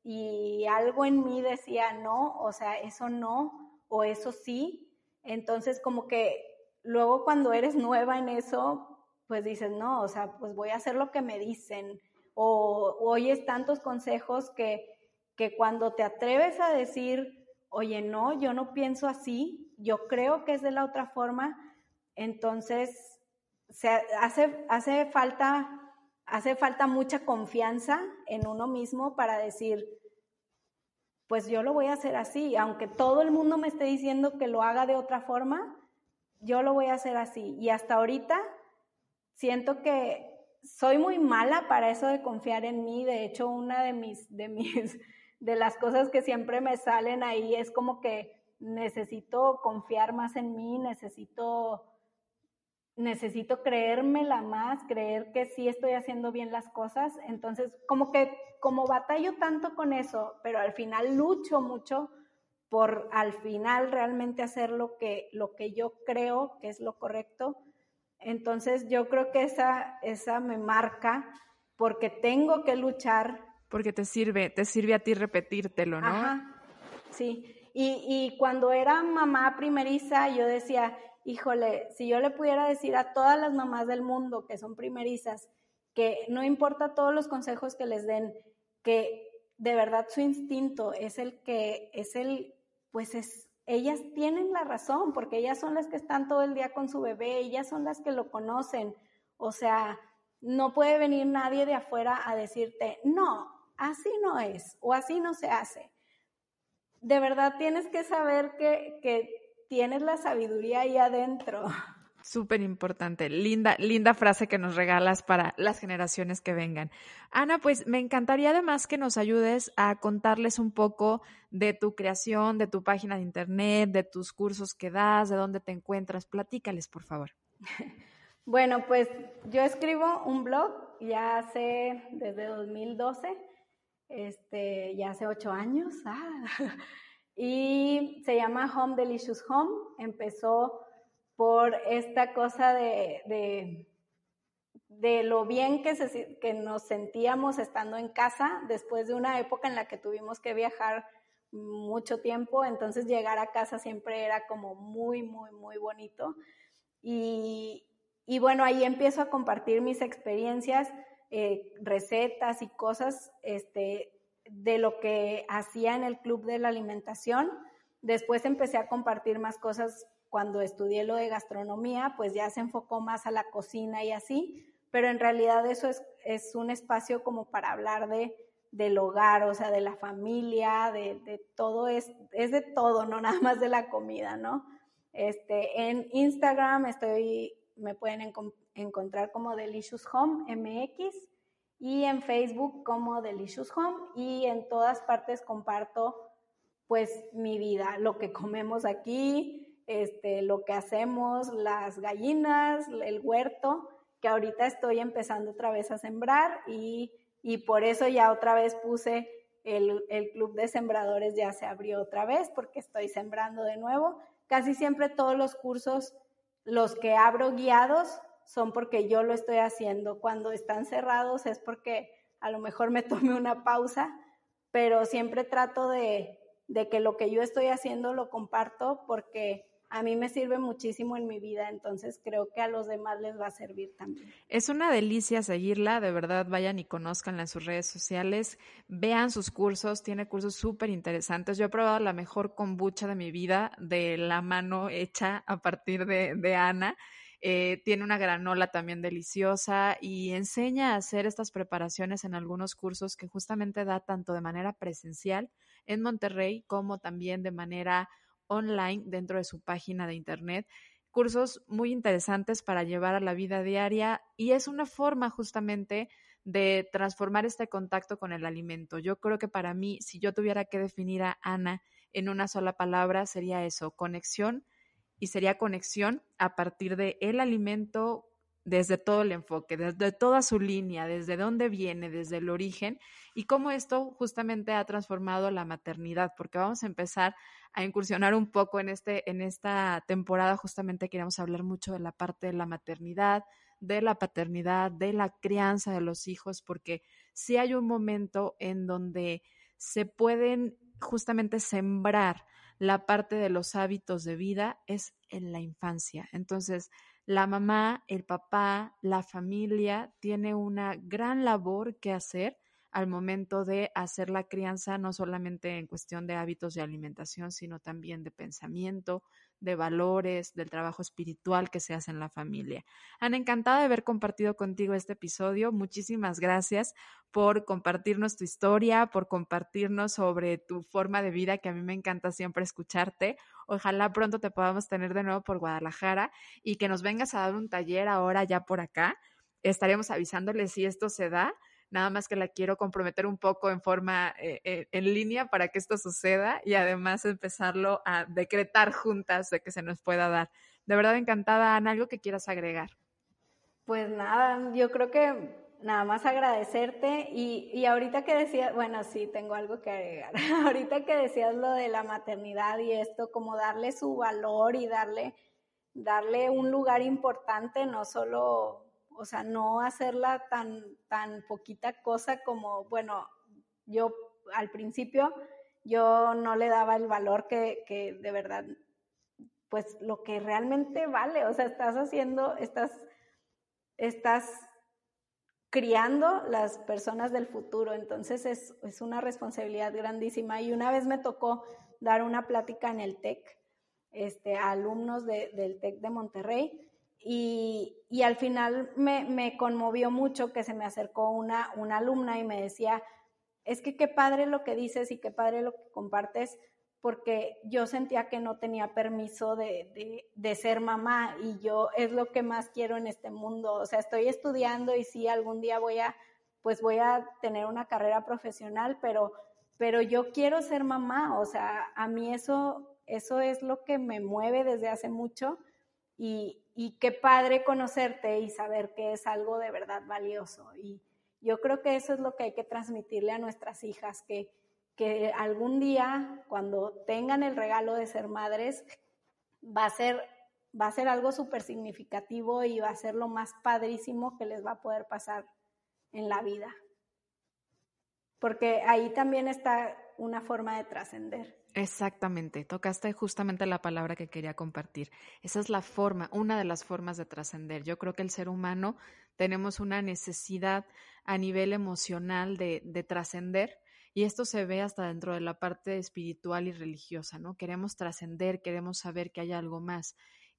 y algo en mí decía no, o sea, eso no, o eso sí. Entonces como que luego cuando eres nueva en eso, pues dices, no, o sea, pues voy a hacer lo que me dicen. O, oyes tantos consejos que, que cuando te atreves a decir, oye, no, yo no pienso así, yo creo que es de la otra forma, entonces se hace, hace, falta, hace falta mucha confianza en uno mismo para decir, pues yo lo voy a hacer así, aunque todo el mundo me esté diciendo que lo haga de otra forma, yo lo voy a hacer así. Y hasta ahorita siento que soy muy mala para eso de confiar en mí. De hecho, una de mis, de mis, de las cosas que siempre me salen ahí es como que necesito confiar más en mí, necesito necesito creérmela más, creer que sí estoy haciendo bien las cosas. Entonces, como que como batallo tanto con eso, pero al final lucho mucho por al final realmente hacer lo que, lo que yo creo que es lo correcto. Entonces yo creo que esa, esa me marca porque tengo que luchar. Porque te sirve, te sirve a ti repetírtelo, ¿no? Ajá, sí. Y, y cuando era mamá primeriza, yo decía, híjole, si yo le pudiera decir a todas las mamás del mundo que son primerizas, que no importa todos los consejos que les den, que de verdad su instinto es el que es el pues es ellas tienen la razón porque ellas son las que están todo el día con su bebé, ellas son las que lo conocen. O sea, no puede venir nadie de afuera a decirte, "No, así no es o así no se hace." De verdad tienes que saber que que tienes la sabiduría ahí adentro. Súper importante. Linda, linda frase que nos regalas para las generaciones que vengan. Ana, pues me encantaría además que nos ayudes a contarles un poco de tu creación, de tu página de internet, de tus cursos que das, de dónde te encuentras. Platícales, por favor. Bueno, pues yo escribo un blog ya hace desde 2012, este, ya hace ocho años, ah, y se llama Home Delicious Home. Empezó por esta cosa de, de, lo bien que, se, que nos sentíamos estando en casa después de una época en la que tuvimos que viajar mucho tiempo, entonces llegar a casa siempre era como muy, muy, muy bonito. Y, y bueno, ahí empiezo a compartir mis experiencias, eh, recetas y cosas este, de lo que hacía en el club de la alimentación. Después empecé a compartir más cosas cuando estudié lo de gastronomía, pues ya se enfocó más a la cocina y así, pero en realidad eso es, un espacio como para hablar de, del hogar, o sea, de la familia, de, de, todo, es, es de todo, no nada más de la comida, ¿no? Este, en Instagram estoy, me pueden encontrar como Delicious Home MX y en Facebook como Delicious Home y en todas partes comparto pues mi vida, lo que comemos aquí, este, lo que hacemos, las gallinas, el huerto, que ahorita estoy empezando otra vez a sembrar y, y por eso ya otra vez puse el, el, club de sembradores, ya se abrió otra vez porque estoy sembrando de nuevo. Casi siempre todos los cursos, los que abro guiados, son porque yo lo estoy haciendo. Cuando están cerrados es porque a lo mejor me tome una pausa, pero siempre trato de, de que lo que yo estoy haciendo lo comparto porque a mí me sirve muchísimo en mi vida, entonces creo que a los demás les va a servir también. Es una delicia seguirla, de verdad vayan y conozcanla en sus redes sociales, vean sus cursos, tiene cursos súper interesantes. Yo he probado la mejor kombucha de mi vida, de la mano hecha a partir de, de Ana. Eh, tiene una granola también deliciosa y enseña a hacer estas preparaciones en algunos cursos que justamente da tanto de manera presencial en Monterrey como también de manera online dentro de su página de internet, cursos muy interesantes para llevar a la vida diaria y es una forma justamente de transformar este contacto con el alimento. Yo creo que para mí, si yo tuviera que definir a Ana en una sola palabra, sería eso, conexión y sería conexión a partir de el alimento desde todo el enfoque, desde toda su línea, desde dónde viene, desde el origen y cómo esto justamente ha transformado la maternidad, porque vamos a empezar a incursionar un poco en, este, en esta temporada, justamente queremos hablar mucho de la parte de la maternidad, de la paternidad, de la crianza de los hijos, porque si hay un momento en donde se pueden justamente sembrar la parte de los hábitos de vida, es en la infancia. Entonces, la mamá, el papá, la familia tiene una gran labor que hacer al momento de hacer la crianza, no solamente en cuestión de hábitos de alimentación, sino también de pensamiento, de valores, del trabajo espiritual que se hace en la familia. Ana, encantada de haber compartido contigo este episodio. Muchísimas gracias por compartirnos tu historia, por compartirnos sobre tu forma de vida, que a mí me encanta siempre escucharte. Ojalá pronto te podamos tener de nuevo por Guadalajara y que nos vengas a dar un taller ahora ya por acá. Estaremos avisándoles si esto se da nada más que la quiero comprometer un poco en forma eh, eh, en línea para que esto suceda y además empezarlo a decretar juntas de que se nos pueda dar. De verdad encantada, Ana, algo que quieras agregar. Pues nada, yo creo que nada más agradecerte y, y, ahorita que decías, bueno, sí, tengo algo que agregar. ahorita que decías lo de la maternidad y esto, como darle su valor y darle, darle un lugar importante, no solo, o sea, no hacerla tan, tan poquita cosa como, bueno, yo al principio yo no le daba el valor que, que de verdad, pues lo que realmente vale, o sea, estás haciendo, estás, estás criando las personas del futuro. Entonces es, es, una responsabilidad grandísima. Y una vez me tocó dar una plática en el TEC este, a alumnos del TEC de Monterrey. Y, y al final me, me, conmovió mucho que se me acercó una, una alumna y me decía, es que qué padre lo que dices y qué padre lo que compartes, porque yo sentía que no tenía permiso de, de, ser mamá y yo es lo que más quiero en este mundo. O sea, estoy estudiando y sí, algún día voy a, pues voy a tener una carrera profesional, pero, pero yo quiero ser mamá. O sea, a mí eso, eso es lo que me mueve desde hace mucho y, y qué padre conocerte y saber que es algo de verdad valioso. Y yo creo que eso es lo que hay que transmitirle a nuestras hijas, que que algún día, cuando tengan el regalo de ser madres, va a ser, va a ser algo súper significativo y va a ser lo más padrísimo que les va a poder pasar en la vida. Porque ahí también está una forma de trascender. Exactamente, tocaste justamente la palabra que quería compartir. Esa es la forma, una de las formas de trascender. Yo creo que el ser humano tenemos una necesidad a nivel emocional de, de trascender y esto se ve hasta dentro de la parte espiritual y religiosa, ¿no? Queremos trascender, queremos saber que hay algo más.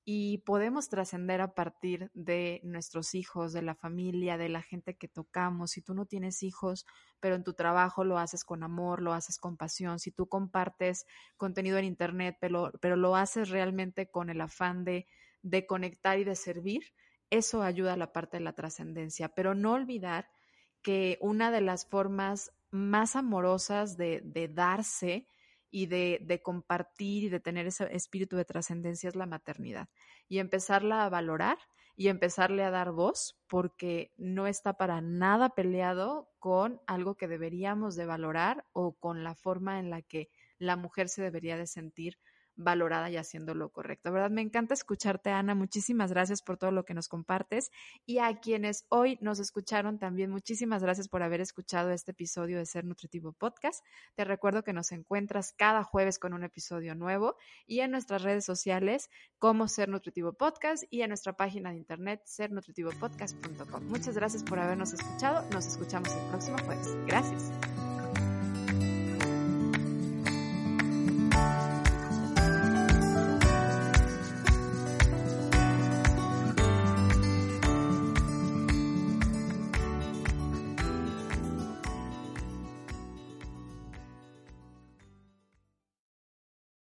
Y podemos trascender a partir de nuestros hijos, de la familia, de la gente que tocamos. Si tú no tienes hijos, pero en tu trabajo lo haces con amor, lo haces con pasión, si tú compartes contenido en Internet, pero, pero lo haces realmente con el afán de, de conectar y de servir, eso ayuda a la parte de la trascendencia. Pero no olvidar que una de las formas más amorosas de, de darse y de, de, compartir y de tener ese espíritu de trascendencia es la maternidad. Y empezarla a valorar y empezarle a dar voz porque no está para nada peleado con algo que deberíamos de valorar o con la forma en la que la mujer se debería de sentir valorada y haciendo lo correcto. ¿Verdad? Me encanta escucharte, Ana. Muchísimas gracias por todo lo que nos compartes. Y a quienes hoy nos escucharon también, muchísimas gracias por haber escuchado este episodio de Ser Nutritivo Podcast. Te recuerdo que nos encuentras cada jueves con un episodio nuevo y en nuestras redes sociales como Ser Nutritivo Podcast y en nuestra página de internet sernutritivopodcast.com. Muchas gracias por habernos escuchado. Nos escuchamos el próximo jueves. Gracias.